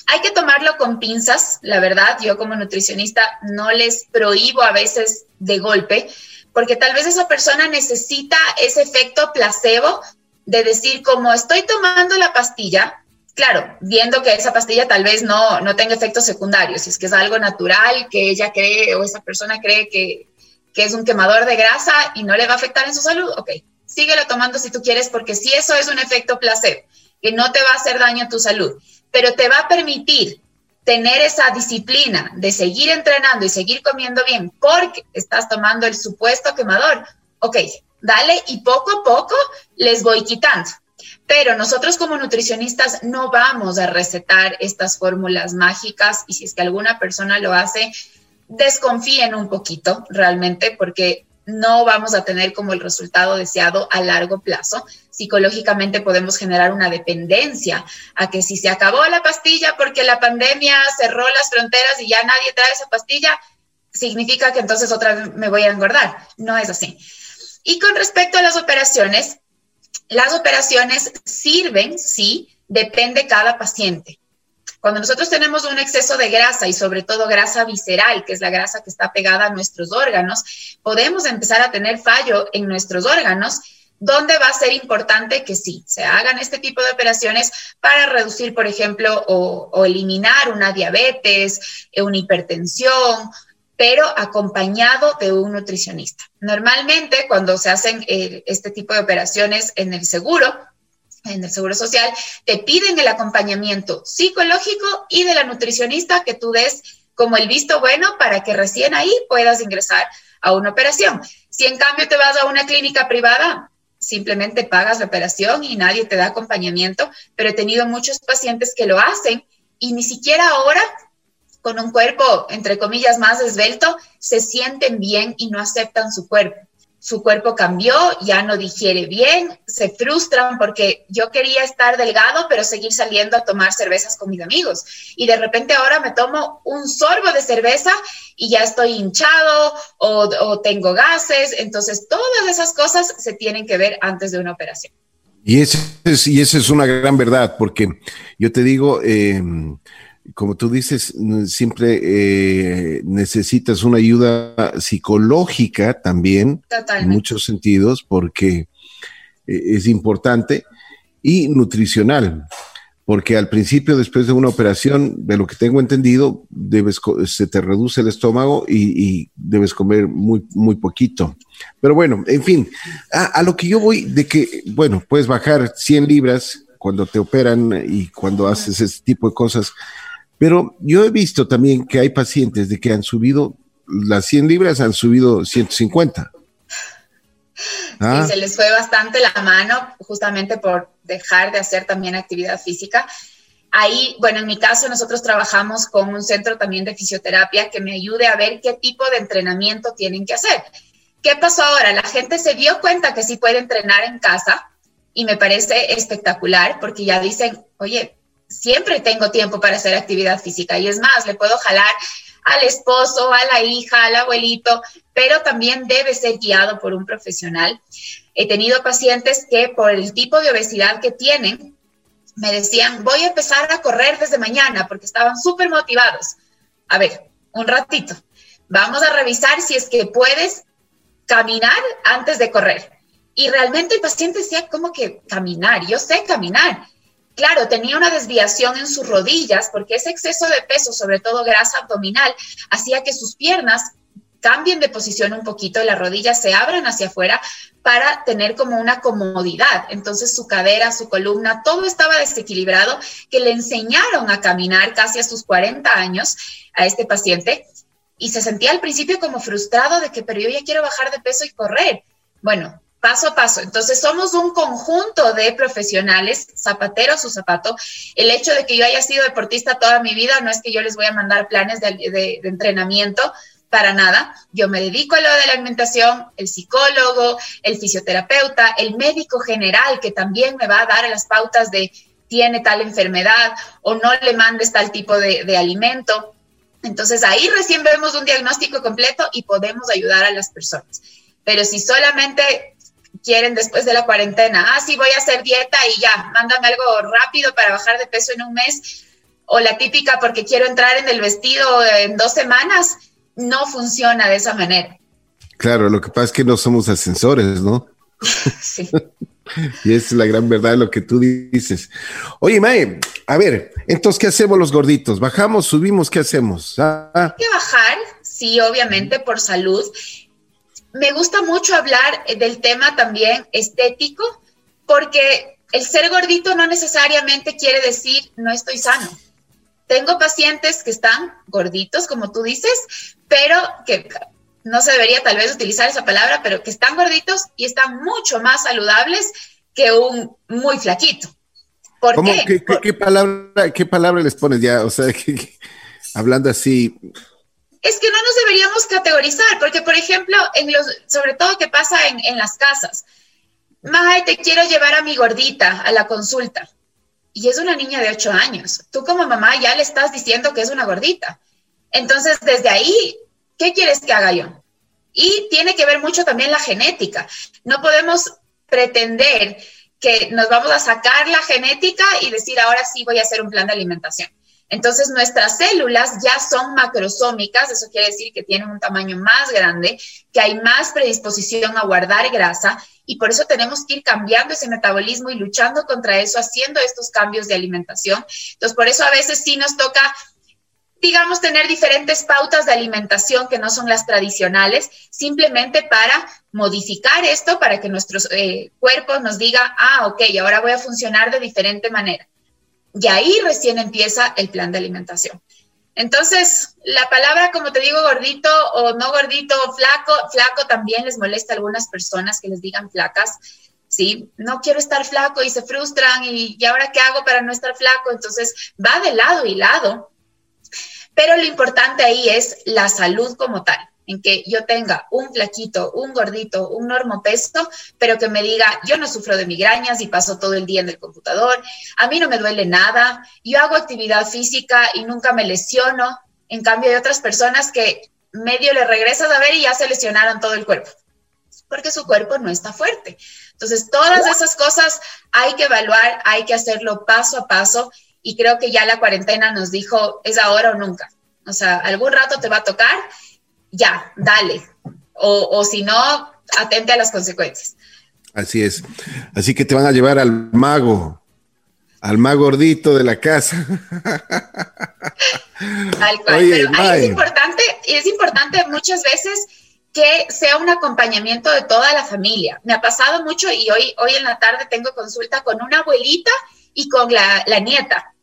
hay que tomarlo con pinzas, la verdad, yo como nutricionista no les prohíbo a veces de golpe, porque tal vez esa persona necesita ese efecto placebo de decir, como estoy tomando la pastilla, claro, viendo que esa pastilla tal vez no, no tenga efectos secundarios, si es que es algo natural que ella cree o esa persona cree que, que es un quemador de grasa y no le va a afectar en su salud, ok, síguelo tomando si tú quieres, porque si eso es un efecto placebo, que no te va a hacer daño a tu salud pero te va a permitir tener esa disciplina de seguir entrenando y seguir comiendo bien porque estás tomando el supuesto quemador. Ok, dale y poco a poco les voy quitando. Pero nosotros como nutricionistas no vamos a recetar estas fórmulas mágicas y si es que alguna persona lo hace, desconfíen un poquito realmente porque no vamos a tener como el resultado deseado a largo plazo. Psicológicamente podemos generar una dependencia a que si se acabó la pastilla porque la pandemia cerró las fronteras y ya nadie trae esa pastilla, significa que entonces otra vez me voy a engordar. No es así. Y con respecto a las operaciones, las operaciones sirven, sí, depende cada paciente. Cuando nosotros tenemos un exceso de grasa y sobre todo grasa visceral, que es la grasa que está pegada a nuestros órganos, podemos empezar a tener fallo en nuestros órganos donde va a ser importante que sí, se hagan este tipo de operaciones para reducir, por ejemplo, o, eliminar una diabetes, una hipertensión, pero acompañado de un nutricionista. Normalmente, cuando se hacen eh, este tipo de operaciones en el seguro, en el Seguro Social, te piden el acompañamiento psicológico y de la nutricionista que tú des como el visto bueno para que recién ahí puedas ingresar a una operación. Si en cambio te vas a una clínica privada, simplemente pagas la operación y nadie te da acompañamiento, pero he tenido muchos pacientes que lo hacen y ni siquiera ahora con un cuerpo, entre comillas, más esbelto, se sienten bien y no aceptan su cuerpo su cuerpo cambió, ya no digiere bien, se frustran porque yo quería estar delgado, pero seguir saliendo a tomar cervezas con mis amigos. Y de repente ahora me tomo un sorbo de cerveza y ya estoy hinchado o, tengo gases. Entonces, todas esas cosas se tienen que ver antes de una operación. Y, ese es, y esa es una gran verdad, porque yo te digo, eh, como tú dices, siempre eh, necesitas una ayuda psicológica también, en muchos sentidos, porque eh, es importante, y nutricional, porque al principio, después de una operación, de lo que tengo entendido, debes, se te reduce el estómago y, debes comer muy, muy poquito. Pero bueno, en fin, a, lo que yo voy de que, bueno, puedes bajar 100 libras cuando te operan y cuando haces ese tipo de cosas, pero yo he visto también que hay pacientes de que han subido las 100 libras, han subido 150. ¿Ah? se les fue bastante la mano justamente por dejar de hacer también actividad física. Ahí, bueno, en mi caso nosotros trabajamos con un centro también de fisioterapia que me ayude a ver qué tipo de entrenamiento tienen que hacer. ¿Qué pasó ahora? La gente se dio cuenta que sí puede entrenar en casa y me parece espectacular porque ya dicen, oye, siempre tengo tiempo para hacer actividad física y es más, le puedo jalar al esposo, a la hija, al abuelito, pero también debe ser guiado por un profesional. He tenido pacientes que por el tipo de obesidad que tienen, me decían, voy a empezar a correr desde mañana porque estaban súper motivados. A ver, un ratito. Vamos a revisar si es que puedes caminar antes de correr. Y realmente el paciente decía, ¿cómo que caminar? Yo sé caminar claro, tenía una desviación en sus rodillas porque ese exceso de peso, sobre todo grasa abdominal, hacía que sus piernas cambien de posición un poquito y las rodillas se abran hacia afuera para tener como una comodidad. Entonces su cadera, su columna, todo estaba desequilibrado, que le enseñaron a caminar casi a sus 40 años a este paciente y se sentía al principio como frustrado de que, pero yo ya quiero bajar de peso y correr. Bueno, paso a paso. Entonces, somos un conjunto de profesionales, zapatero a su zapato. El hecho de que yo haya sido deportista toda mi vida no es que yo les voy a mandar planes de, entrenamiento, para nada. Yo me dedico a lo de la alimentación, el psicólogo, el fisioterapeuta, el médico general que también me va a dar las pautas de tiene tal enfermedad o no le mandes tal tipo de, de alimento. Entonces ahí recién vemos un diagnóstico completo y podemos ayudar a las personas. Pero si solamente quieren después de la cuarentena, ah, sí, voy a hacer dieta y ya, mándame algo rápido para bajar de peso en un mes, o la típica porque quiero entrar en el vestido en dos semanas, no funciona de esa manera. Claro, lo que pasa es que no somos ascensores, ¿no? sí. y es la gran verdad de lo que tú dices. Oye, Mae, a ver, entonces, ¿qué hacemos los gorditos? ¿Bajamos, subimos? ¿Qué hacemos? ¿Ah? Hay que bajar, sí, obviamente, por salud me gusta mucho hablar eh, del tema también estético, porque el ser gordito no necesariamente quiere decir no estoy sano. Tengo pacientes que están gorditos, como tú dices, pero que no se debería tal vez utilizar esa palabra, pero que están gorditos y están mucho más saludables que un muy flaquito. ¿Por qué? ¿Qué, palabra, ¿Qué palabra les pones ya? O sea, hablando así, es que no deberíamos categorizar, porque por ejemplo, en los, sobre todo que pasa en, las casas, Maja, te quiero llevar a mi gordita a la consulta. Y es una niña de 8 años. Tú como mamá ya le estás diciendo que es una gordita. Entonces, desde ahí, ¿qué quieres que haga yo? Y tiene que ver mucho también la genética. No podemos pretender que nos vamos a sacar la genética y decir, ahora sí voy a hacer un plan de alimentación. Entonces, nuestras células ya son macrosómicas, eso quiere decir que tienen un tamaño más grande, que hay más predisposición a guardar grasa y por eso tenemos que ir cambiando ese metabolismo y luchando contra eso, haciendo estos cambios de alimentación. Entonces, por eso a veces sí nos toca digamos, tener diferentes pautas de alimentación que no son las tradicionales, simplemente para modificar esto, para que nuestros eh, cuerpos nos diga, ah, ok, ahora voy a funcionar de diferente manera. Y ahí recién empieza el plan de alimentación. Entonces, la palabra, como te digo, gordito o no gordito, flaco, flaco también les molesta a algunas personas que les digan flacas. Sí, no quiero estar flaco y se frustran y, y ahora qué hago para no estar flaco. Entonces, va de lado y lado. Pero lo importante ahí es la salud como tal en que yo tenga un flaquito, un gordito, un normopeso, pero que me diga, yo no sufro de migrañas y paso todo el día en el computador, a mí no me duele nada, yo hago actividad física y nunca me lesiono, en cambio hay otras personas que medio le regresas a ver y ya se lesionaron todo el cuerpo, porque su cuerpo no está fuerte. Entonces, todas esas cosas hay que evaluar, hay que hacerlo paso a paso y creo que ya la cuarentena nos dijo, es ahora o nunca. O sea, algún rato te va a tocar ya, dale. O, si no, atente a las consecuencias. Así es. Así que te van a llevar al mago. Al más gordito de la casa. Tal cual. Pero ahí es importante, es importante muchas veces que sea un acompañamiento de toda la familia. Me ha pasado mucho y hoy, hoy en la tarde tengo consulta con una abuelita y con la, la nieta.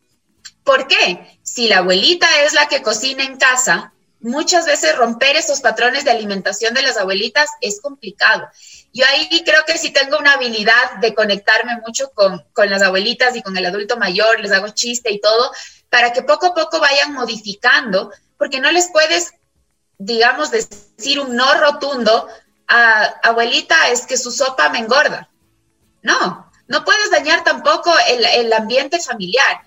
¿Por qué? Si la abuelita es la que cocina en casa, muchas veces romper esos patrones de alimentación de las abuelitas es complicado. Yo ahí creo que sí tengo una habilidad de conectarme mucho con, con, las abuelitas y con el adulto mayor, les hago chiste y todo, para que poco a poco vayan modificando, porque no les puedes digamos, decir un no rotundo a abuelita, es que su sopa me engorda. No, no puedes dañar tampoco el, el ambiente familiar.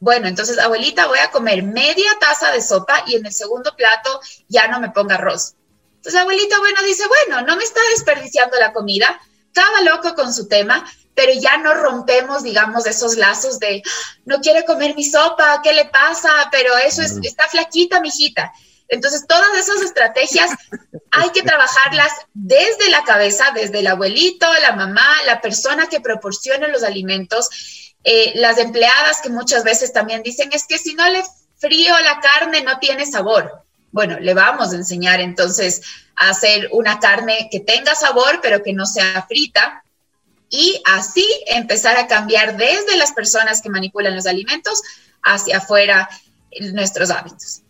Bueno, entonces, abuelita, voy a comer media taza de sopa y en el segundo plato ya no me ponga arroz. Entonces, abuelita, bueno, dice, bueno, no me está desperdiciando la comida, estaba loco con su tema, pero ya no rompemos, digamos, esos lazos de, no quiere comer mi sopa, ¿qué le pasa? Pero eso es, está flaquita, mijita. Entonces, todas esas estrategias hay que trabajarlas desde la cabeza, desde el abuelito, la mamá, la persona que proporciona los alimentos, eh, las empleadas que muchas veces también dicen, es que si no le frío la carne no tiene sabor. Bueno, le vamos a enseñar entonces a hacer una carne que tenga sabor, pero que no sea frita. Y así empezar a cambiar desde las personas que manipulan los alimentos hacia afuera nuestros hábitos.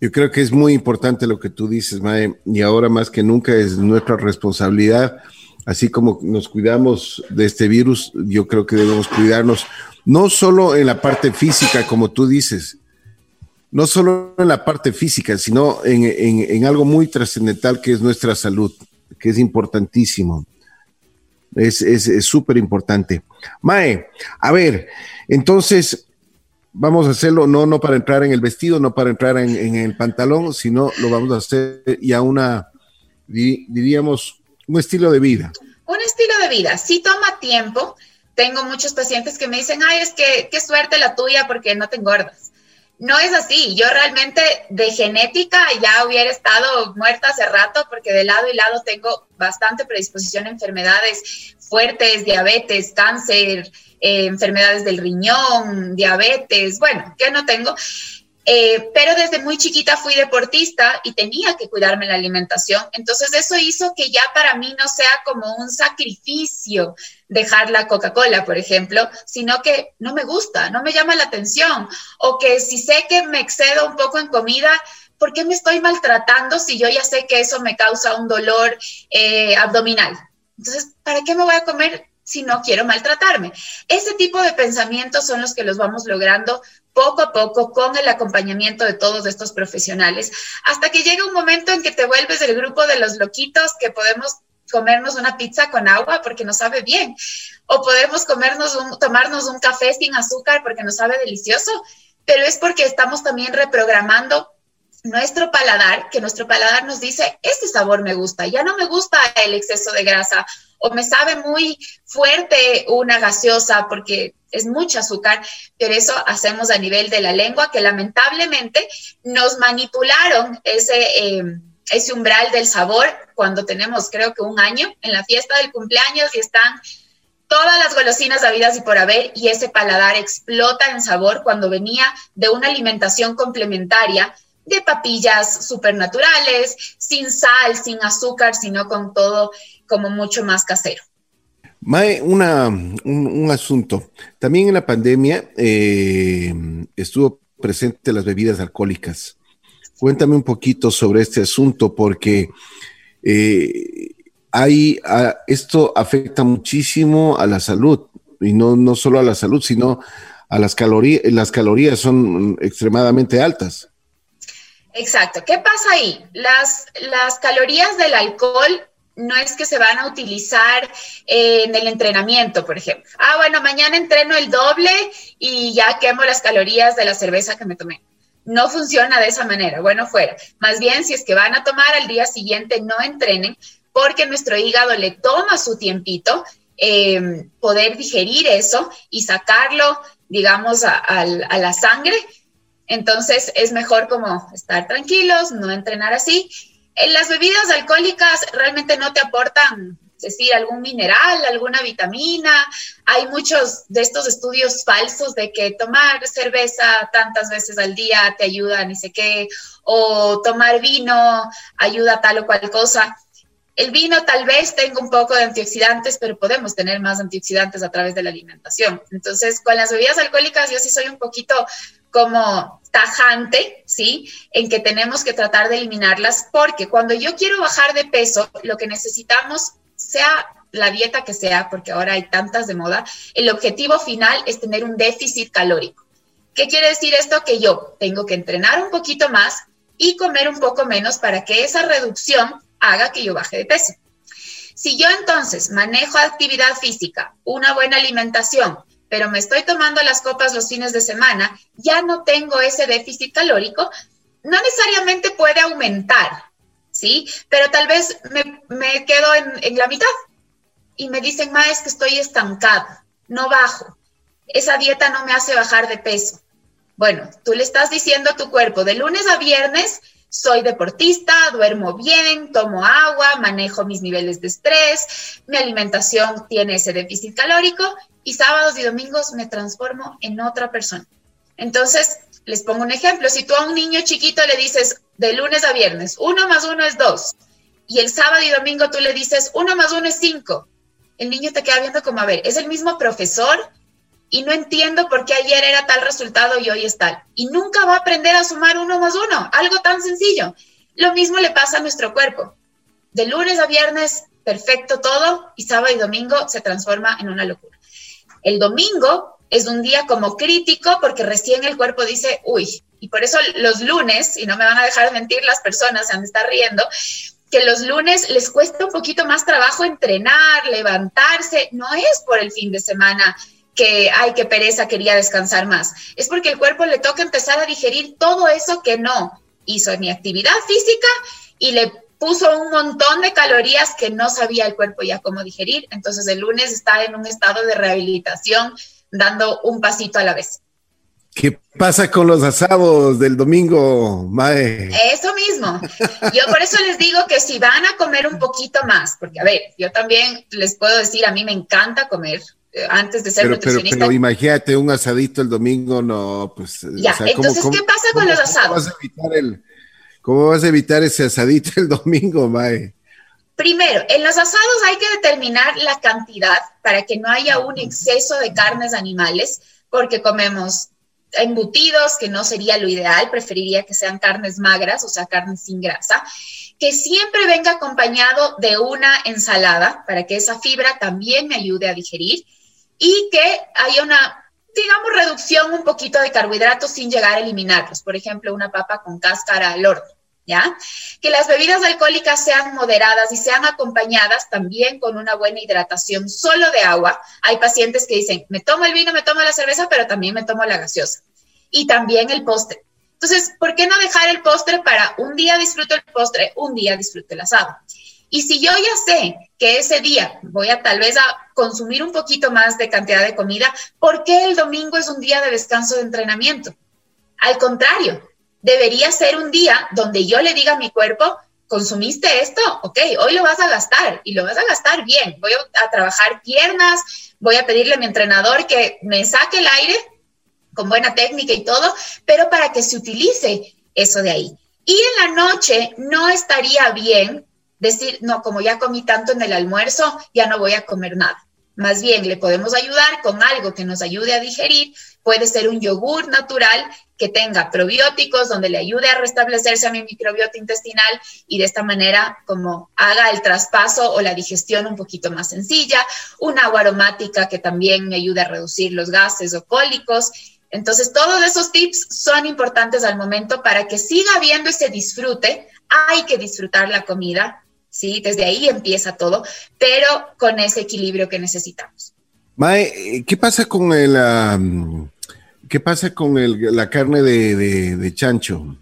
Yo creo que es muy importante lo que tú dices, Mae, y ahora más que nunca es nuestra responsabilidad, así como nos cuidamos de este virus, yo creo que debemos cuidarnos, no solo en la parte física, como tú dices, no solo en la parte física, sino en, en, algo muy trascendental que es nuestra salud, que es importantísimo. Es súper es, importante. Mae, a ver, entonces, vamos a hacerlo no, no para entrar en el vestido, no para entrar en, el pantalón, sino lo vamos a hacer ya una, diríamos, un estilo de vida. Un estilo de vida, sí toma tiempo. Tengo muchos pacientes que me dicen, ay, es que qué suerte la tuya porque no te engordas. No es así. Yo realmente de genética ya hubiera estado muerta hace rato porque de lado y lado tengo bastante predisposición a enfermedades fuertes, diabetes, cáncer, eh, enfermedades del riñón, diabetes, bueno, que no tengo. Eh, pero desde muy chiquita fui deportista y tenía que cuidarme la alimentación. Entonces eso hizo que ya para mí no sea como un sacrificio dejar la Coca-Cola, por ejemplo, sino que no me gusta, no me llama la atención. O que si sé que me excedo un poco en comida, ¿por qué me estoy maltratando si yo ya sé que eso me causa un dolor eh, abdominal? Entonces, ¿para qué me voy a comer si no quiero maltratarme. Ese tipo de pensamientos son los que los vamos logrando poco a poco con el acompañamiento de todos estos profesionales, hasta que llega un momento en que te vuelves el grupo de los loquitos que podemos comernos una pizza con agua porque nos sabe bien, o podemos comernos un, tomarnos un café sin azúcar porque nos sabe delicioso, pero es porque estamos también reprogramando nuestro paladar, que nuestro paladar nos dice, este sabor me gusta, ya no me gusta el exceso de grasa o me sabe muy fuerte una gaseosa porque es mucho azúcar, pero eso hacemos a nivel de la lengua, que lamentablemente nos manipularon ese, em, ese umbral del sabor cuando tenemos creo que un año en la fiesta del cumpleaños y están todas las golosinas habidas y por haber y ese paladar explota en sabor cuando venía de una alimentación complementaria de papillas supernaturales, sin sal, sin azúcar, sino con todo como mucho más casero. Mae, una, un, asunto. También en la pandemia eh, estuvo presente las bebidas alcohólicas. Cuéntame un poquito sobre este asunto porque eh, hay, esto afecta muchísimo a la salud y no, no solo a la salud, sino a las calorías. Las calorías son extremadamente altas. Exacto. ¿Qué pasa ahí? Las, las calorías del alcohol no es que se van a utilizar en el entrenamiento, por ejemplo. Ah, bueno, mañana entreno el doble y ya quemo las calorías de la cerveza que me tomé. No funciona de esa manera, bueno, fuera. Más bien, si es que van a tomar al día siguiente, no entrenen, porque nuestro hígado le toma su tiempito em, poder digerir eso y sacarlo, digamos, a la sangre. Entonces, es mejor como estar tranquilos, no entrenar así las bebidas alcohólicas realmente no te aportan decir, algún mineral, alguna vitamina. Hay muchos de estos estudios falsos de que tomar cerveza tantas veces al día te ayuda, ni sé qué, o tomar vino ayuda tal o cual cosa. El vino tal vez tenga un poco de antioxidantes, pero podemos tener más antioxidantes a través de la alimentación. Entonces, con las bebidas alcohólicas yo sí soy un poquito como tajante, ¿sí? En que tenemos que tratar de eliminarlas porque cuando yo quiero bajar de peso, lo que necesitamos, sea la dieta que sea, porque ahora hay tantas de moda, el objetivo final es tener un déficit calórico. ¿Qué quiere decir esto? Que yo tengo que entrenar un poquito más y comer un poco menos para que esa reducción haga que yo baje de peso. Si yo entonces manejo actividad física, una buena alimentación, pero me estoy tomando las copas los fines de semana, ya no tengo ese déficit calórico, no necesariamente puede aumentar, ¿sí? Pero tal vez me, quedo en, en, la mitad y me dicen, ma, es que estoy estancado, no bajo, esa dieta no me hace bajar de peso. Bueno, tú le estás diciendo a tu cuerpo, de lunes a viernes soy deportista, duermo bien, tomo agua, manejo mis niveles de estrés, mi alimentación tiene ese déficit calórico y sábados y domingos me transformo en otra persona. Entonces, les pongo un ejemplo. Si tú a un niño chiquito le dices de lunes a viernes, uno más uno es dos, y el sábado y domingo tú le dices uno más uno es cinco, el niño te queda viendo como, a ver, es el mismo profesor, y no entiendo por qué ayer era tal resultado y hoy es tal. Y nunca va a aprender a sumar uno más uno, algo tan sencillo. Lo mismo le pasa a nuestro cuerpo. De lunes a viernes, perfecto todo, y sábado y domingo se transforma en una locura. El domingo es un día como crítico porque recién el cuerpo dice, uy, y por eso los lunes, y no me van a dejar de mentir las personas, se han de riendo, que los lunes les cuesta un poquito más trabajo entrenar, levantarse, no es por el fin de semana que, ay, qué pereza, quería descansar más. Es porque el cuerpo le toca empezar a digerir todo eso que no hizo ni actividad física y le puso un montón de calorías que no sabía el cuerpo ya cómo digerir. Entonces el lunes está en un estado de rehabilitación, dando un pasito a la vez. ¿Qué pasa con los asados del domingo, Mae? Eso mismo. Yo por eso les digo que si van a comer un poquito más, porque a ver, yo también les puedo decir, a mí me encanta comer, eh, antes de ser pero, nutricionista. Pero, imagínate un asadito el domingo, no, pues. Ya, entonces, ¿qué pasa con los asados? ¿cómo vas, a evitar el, ¿Cómo vas a evitar ese asadito el domingo, Mae? Primero, en los asados hay que determinar la cantidad para que no haya un exceso de carnes animales, porque comemos embutidos, que no sería lo ideal, preferiría que sean carnes magras, o sea, carnes sin grasa, que siempre venga acompañado de una ensalada para que esa fibra también me ayude a digerir y que haya una, digamos, reducción un poquito de carbohidratos sin llegar a eliminarlos. Por ejemplo, una papa con cáscara al horno. ¿Ya? Que las bebidas alcohólicas sean moderadas y sean acompañadas también con una buena hidratación solo de agua. Hay pacientes que dicen, me tomo el vino, me tomo la cerveza, pero también me tomo la gaseosa. Y también el postre. Entonces, ¿por qué no dejar el postre para un día disfruto el postre, un día disfruto el asado? Y si yo ya sé que ese día voy a tal vez a consumir un poquito más de cantidad de comida, ¿por qué el domingo es un día de descanso de entrenamiento? Al contrario, debería ser un día donde yo le diga a mi cuerpo, consumiste esto, ok, hoy lo vas a gastar y lo vas a gastar bien. Voy a trabajar piernas, voy a pedirle a mi entrenador que me saque el aire con buena técnica y todo, pero para que se utilice eso de ahí. Y en la noche no estaría bien decir, no, como ya comí tanto en el almuerzo, ya no voy a comer nada. Más bien, le podemos ayudar con algo que nos ayude a digerir. Puede ser un yogur natural que tenga probióticos, donde le ayude a restablecerse a mi microbiota intestinal y de esta manera como haga el traspaso o la digestión un poquito más sencilla. Un agua aromática que también me ayude a reducir los gases o cólicos. Entonces, todos esos tips son importantes al momento para que siga habiendo ese disfrute. Hay que disfrutar la comida, ¿sí? Desde ahí empieza todo, pero con ese equilibrio que necesitamos. Mae, ¿qué pasa con el, qué pasa con el, la carne de, de, chancho?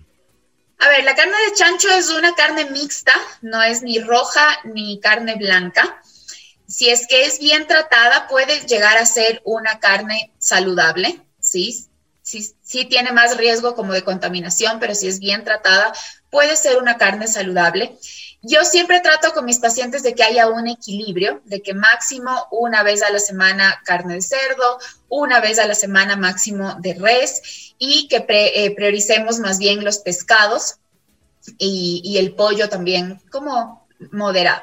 A ver, la carne de chancho es una carne mixta, no es ni roja ni carne blanca. Si es que es bien tratada, puede llegar a ser una carne saludable, ¿sí? Sí, sí tiene más riesgo como de contaminación, pero si es bien tratada, puede ser una carne saludable. Yo siempre trato con mis pacientes de que haya un equilibrio, de que máximo una vez a la semana carne de cerdo, una vez a la semana máximo de res y que eh, prioricemos más bien los pescados y, y el pollo también como moderado.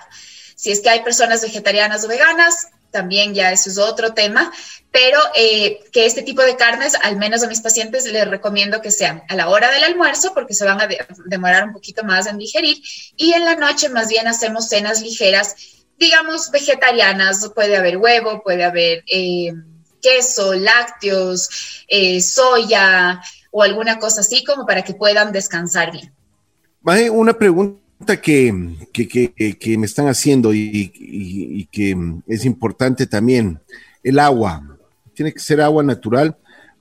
Si es que hay personas vegetarianas o veganas, también ya eso es otro tema, pero eh, que este tipo de carnes, al menos a mis pacientes, les recomiendo que sean a la hora del almuerzo, porque se van a demorar un poquito más en digerir, y en la noche más bien hacemos cenas ligeras, digamos, vegetarianas, puede haber huevo, puede haber eh, queso, lácteos, eh, soya o alguna cosa así, como para que puedan descansar bien. Una pregunta que, que, que, me están haciendo y, que es importante también, el agua. Tiene que ser agua natural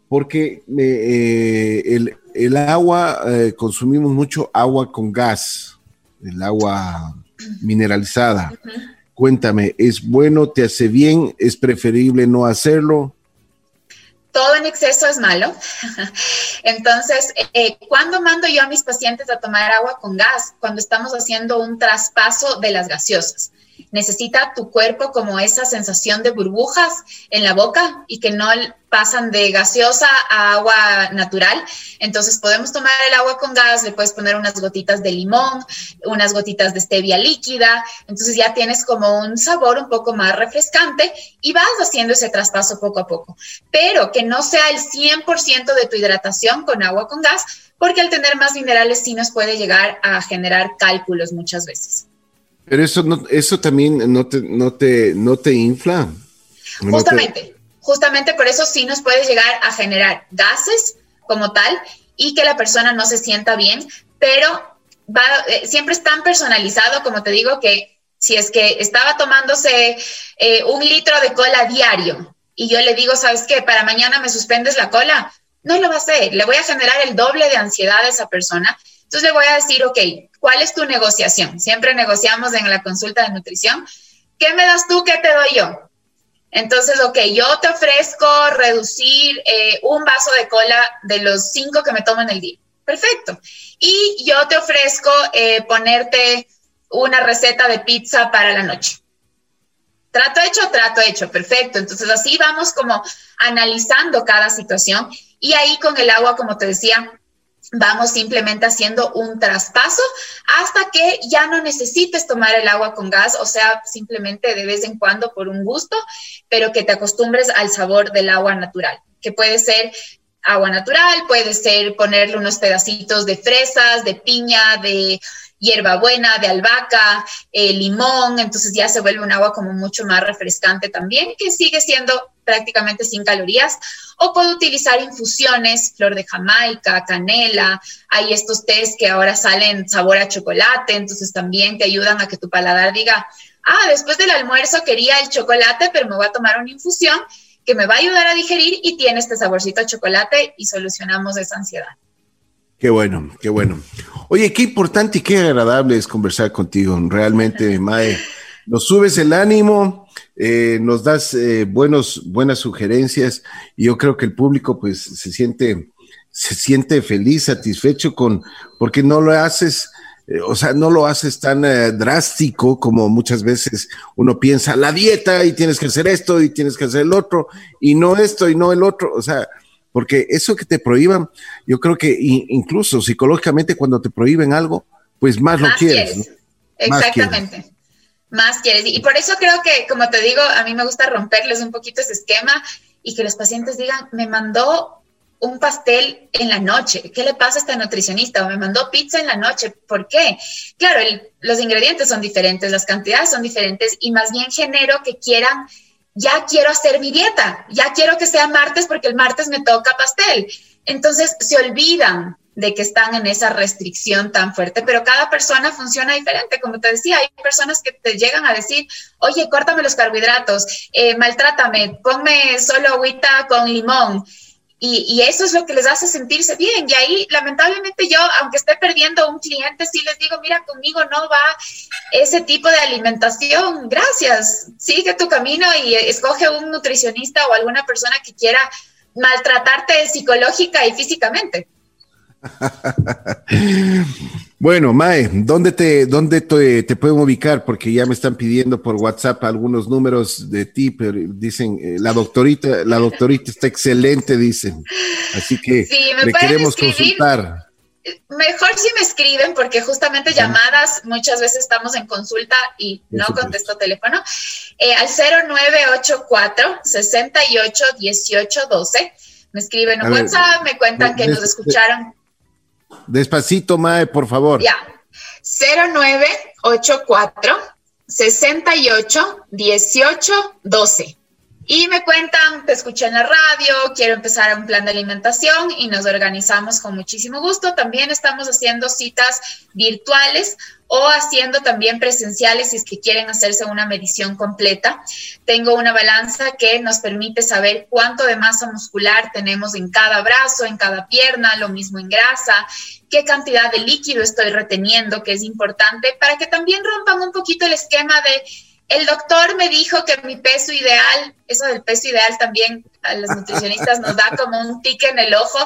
porque eh, el, el, agua, eh, consumimos mucho agua con gas, el agua mineralizada. Cuéntame, ¿es bueno, te hace bien, es preferible no hacerlo? Todo en exceso es malo. Entonces, eh, ¿cuándo mando yo a mis pacientes a tomar agua con gas? Cuando estamos haciendo un traspaso de las gaseosas necesita tu cuerpo como esa sensación de burbujas en la boca y que no pasan de gaseosa a agua natural. Entonces podemos tomar el agua con gas, le puedes poner unas gotitas de limón, unas gotitas de stevia líquida, entonces ya tienes como un sabor un poco más refrescante y vas haciendo ese traspaso poco a poco, pero que no sea el 100% de tu hidratación con agua con gas, porque al tener más minerales sí nos puede llegar a generar cálculos muchas veces. Pero eso, no, eso también no te, no te, no te infla. Justamente, justamente por eso sí nos puede llegar a generar gases como tal y que la persona no se sienta bien, pero va, eh, siempre es tan personalizado, como te digo, que si es que estaba tomándose eh, un litro de cola diario y yo le digo, ¿sabes qué? Para mañana me suspendes la cola, no lo va a hacer, le voy a generar el doble de ansiedad a esa persona. Entonces le voy a decir, ok, ¿Cuál es tu negociación? Siempre negociamos en la consulta de nutrición. ¿Qué me das tú? ¿Qué te doy yo? Entonces, ok, yo te ofrezco reducir eh, un vaso de cola de los cinco que me tomo en el día. Perfecto. Y yo te ofrezco eh, ponerte una receta de pizza para la noche. Trato hecho, trato hecho, perfecto. Entonces así vamos como analizando cada situación y ahí con el agua, como te decía, vamos simplemente haciendo un traspaso hasta que ya no necesites tomar el agua con gas, o sea, simplemente de vez en cuando por un gusto, pero que te acostumbres al sabor del agua natural, que puede ser agua natural, puede ser ponerle unos pedacitos de fresas, de piña, de hierbabuena, de albahaca, eh, limón, entonces ya se vuelve un agua como mucho más refrescante también, que sigue siendo prácticamente sin calorías. O puedo utilizar infusiones, flor de Jamaica, canela, hay estos tés que ahora salen sabor a chocolate, entonces también te ayudan a que tu paladar diga, ah, después del almuerzo quería el chocolate, pero me voy a tomar una infusión que me va a ayudar a digerir y tiene este saborcito a chocolate y solucionamos esa ansiedad. Qué bueno, qué bueno. Oye, qué importante y qué agradable es conversar contigo. Realmente, Mae, nos subes el ánimo, eh, nos das eh, buenos, buenas sugerencias y yo creo que el público pues se siente, se siente feliz, satisfecho con, porque no lo haces, eh, o sea, no lo haces tan drástico como muchas veces uno piensa, la dieta y tienes que hacer esto y tienes que hacer el otro y no esto y no el otro, o sea, porque eso que te prohíban, yo creo que incluso psicológicamente cuando te prohíben algo, pues más, lo quieres. Exactamente. Más quieres. Y por eso creo que, como te digo, a mí me gusta romperles un poquito ese esquema y que los pacientes digan, me mandó un pastel en la noche. ¿Qué le pasa a esta nutricionista? O me mandó pizza en la noche. ¿Por qué? Claro, los ingredientes son diferentes, las cantidades son diferentes y más bien genero que quieran ya quiero hacer mi dieta, ya quiero que sea martes porque el martes me toca pastel. Entonces se olvidan de que están en esa restricción tan fuerte, pero cada persona funciona diferente. Como te decía, hay personas que te llegan a decir, oye, córtame los carbohidratos, eh, maltrátame, ponme solo agüita con limón. Y, eso es lo que les hace sentirse bien. Y ahí, lamentablemente, yo, aunque esté perdiendo un cliente, sí les digo, mira, conmigo no va ese tipo de alimentación. Gracias. Sigue tu camino y escoge un nutricionista o alguna persona que quiera maltratarte psicológica y físicamente. Bueno, Mae, ¿dónde te, dónde te, te, pueden ubicar? Porque ya me están pidiendo por WhatsApp algunos números de ti, pero dicen, eh, la doctorita, la doctorita está excelente, dicen. Así que le queremos consultar. Mejor si me escriben, porque justamente llamadas muchas veces estamos en consulta y no contesto teléfono. Eh, al 0984 68 18 12. Me escriben en WhatsApp, me cuentan que nos escucharon Despacito, Mae, por favor. Ya. 0984 68 18 12. Y me cuentan, te escuché en la radio, quiero empezar un plan de alimentación y nos organizamos con muchísimo gusto. También estamos haciendo citas virtuales o haciendo también presenciales si es que quieren hacerse una medición completa. Tengo una balanza que nos permite saber cuánto de masa muscular tenemos en cada brazo, en cada pierna, lo mismo en grasa, qué cantidad de líquido estoy reteniendo, que es importante, para que también rompan un poquito el esquema de el doctor me dijo que mi peso ideal, eso del peso ideal también a los nutricionistas nos da como un tique en el ojo,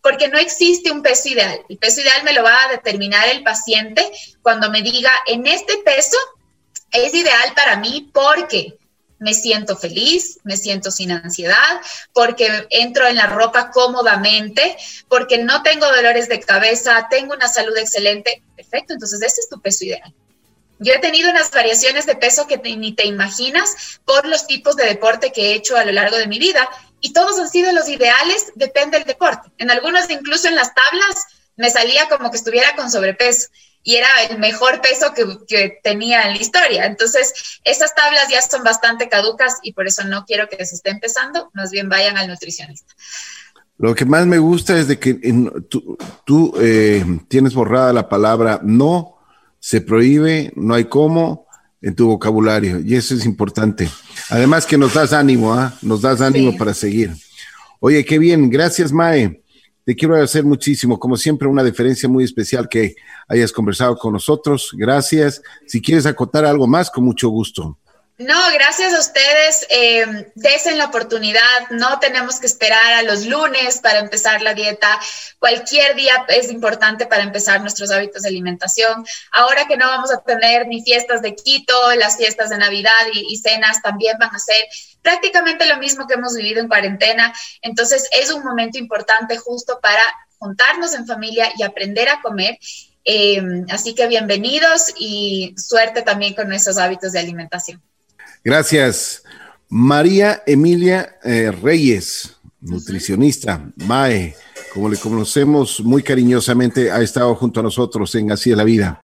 porque no existe un peso ideal. El peso ideal me lo va a determinar el paciente cuando me diga, en este peso es ideal para mí porque me siento feliz, me siento sin ansiedad, porque entro en la ropa cómodamente, porque no tengo dolores de cabeza, tengo una salud excelente. Perfecto, entonces ese es tu peso ideal. Yo he tenido unas variaciones de peso que ni te imaginas por los tipos de deporte que he hecho a lo largo de mi vida y todos han sido los ideales, depende del deporte. En algunos, incluso en las tablas, me salía como que estuviera con sobrepeso y era el mejor peso que, tenía en la historia. Entonces, esas tablas ya son bastante caducas y por eso no quiero que se esté empezando, más bien vayan al nutricionista. Lo que más me gusta es de que tú, eh, tienes borrada la palabra no se prohíbe, no hay cómo en tu vocabulario y eso es importante. Además que nos das ánimo, ¿ah? nos das ánimo para seguir. Oye, qué bien, gracias Mae. Te quiero agradecer muchísimo, como siempre, una diferencia muy especial que hayas conversado con nosotros. Gracias. Si quieres acotar algo más, con mucho gusto. No, gracias a ustedes. Eh, desen la oportunidad. No tenemos que esperar a los lunes para empezar la dieta. Cualquier día es importante para empezar nuestros hábitos de alimentación. Ahora que no vamos a tener ni fiestas de Quito, las fiestas de Navidad y, cenas también van a ser prácticamente lo mismo que hemos vivido en cuarentena. Entonces es un momento importante justo para juntarnos en familia y aprender a comer. Eh, así que bienvenidos y suerte también con nuestros hábitos de alimentación. Gracias. María Emilia eh, Reyes, nutricionista, MAE, como le conocemos muy cariñosamente, ha estado junto a nosotros en Así es la Vida.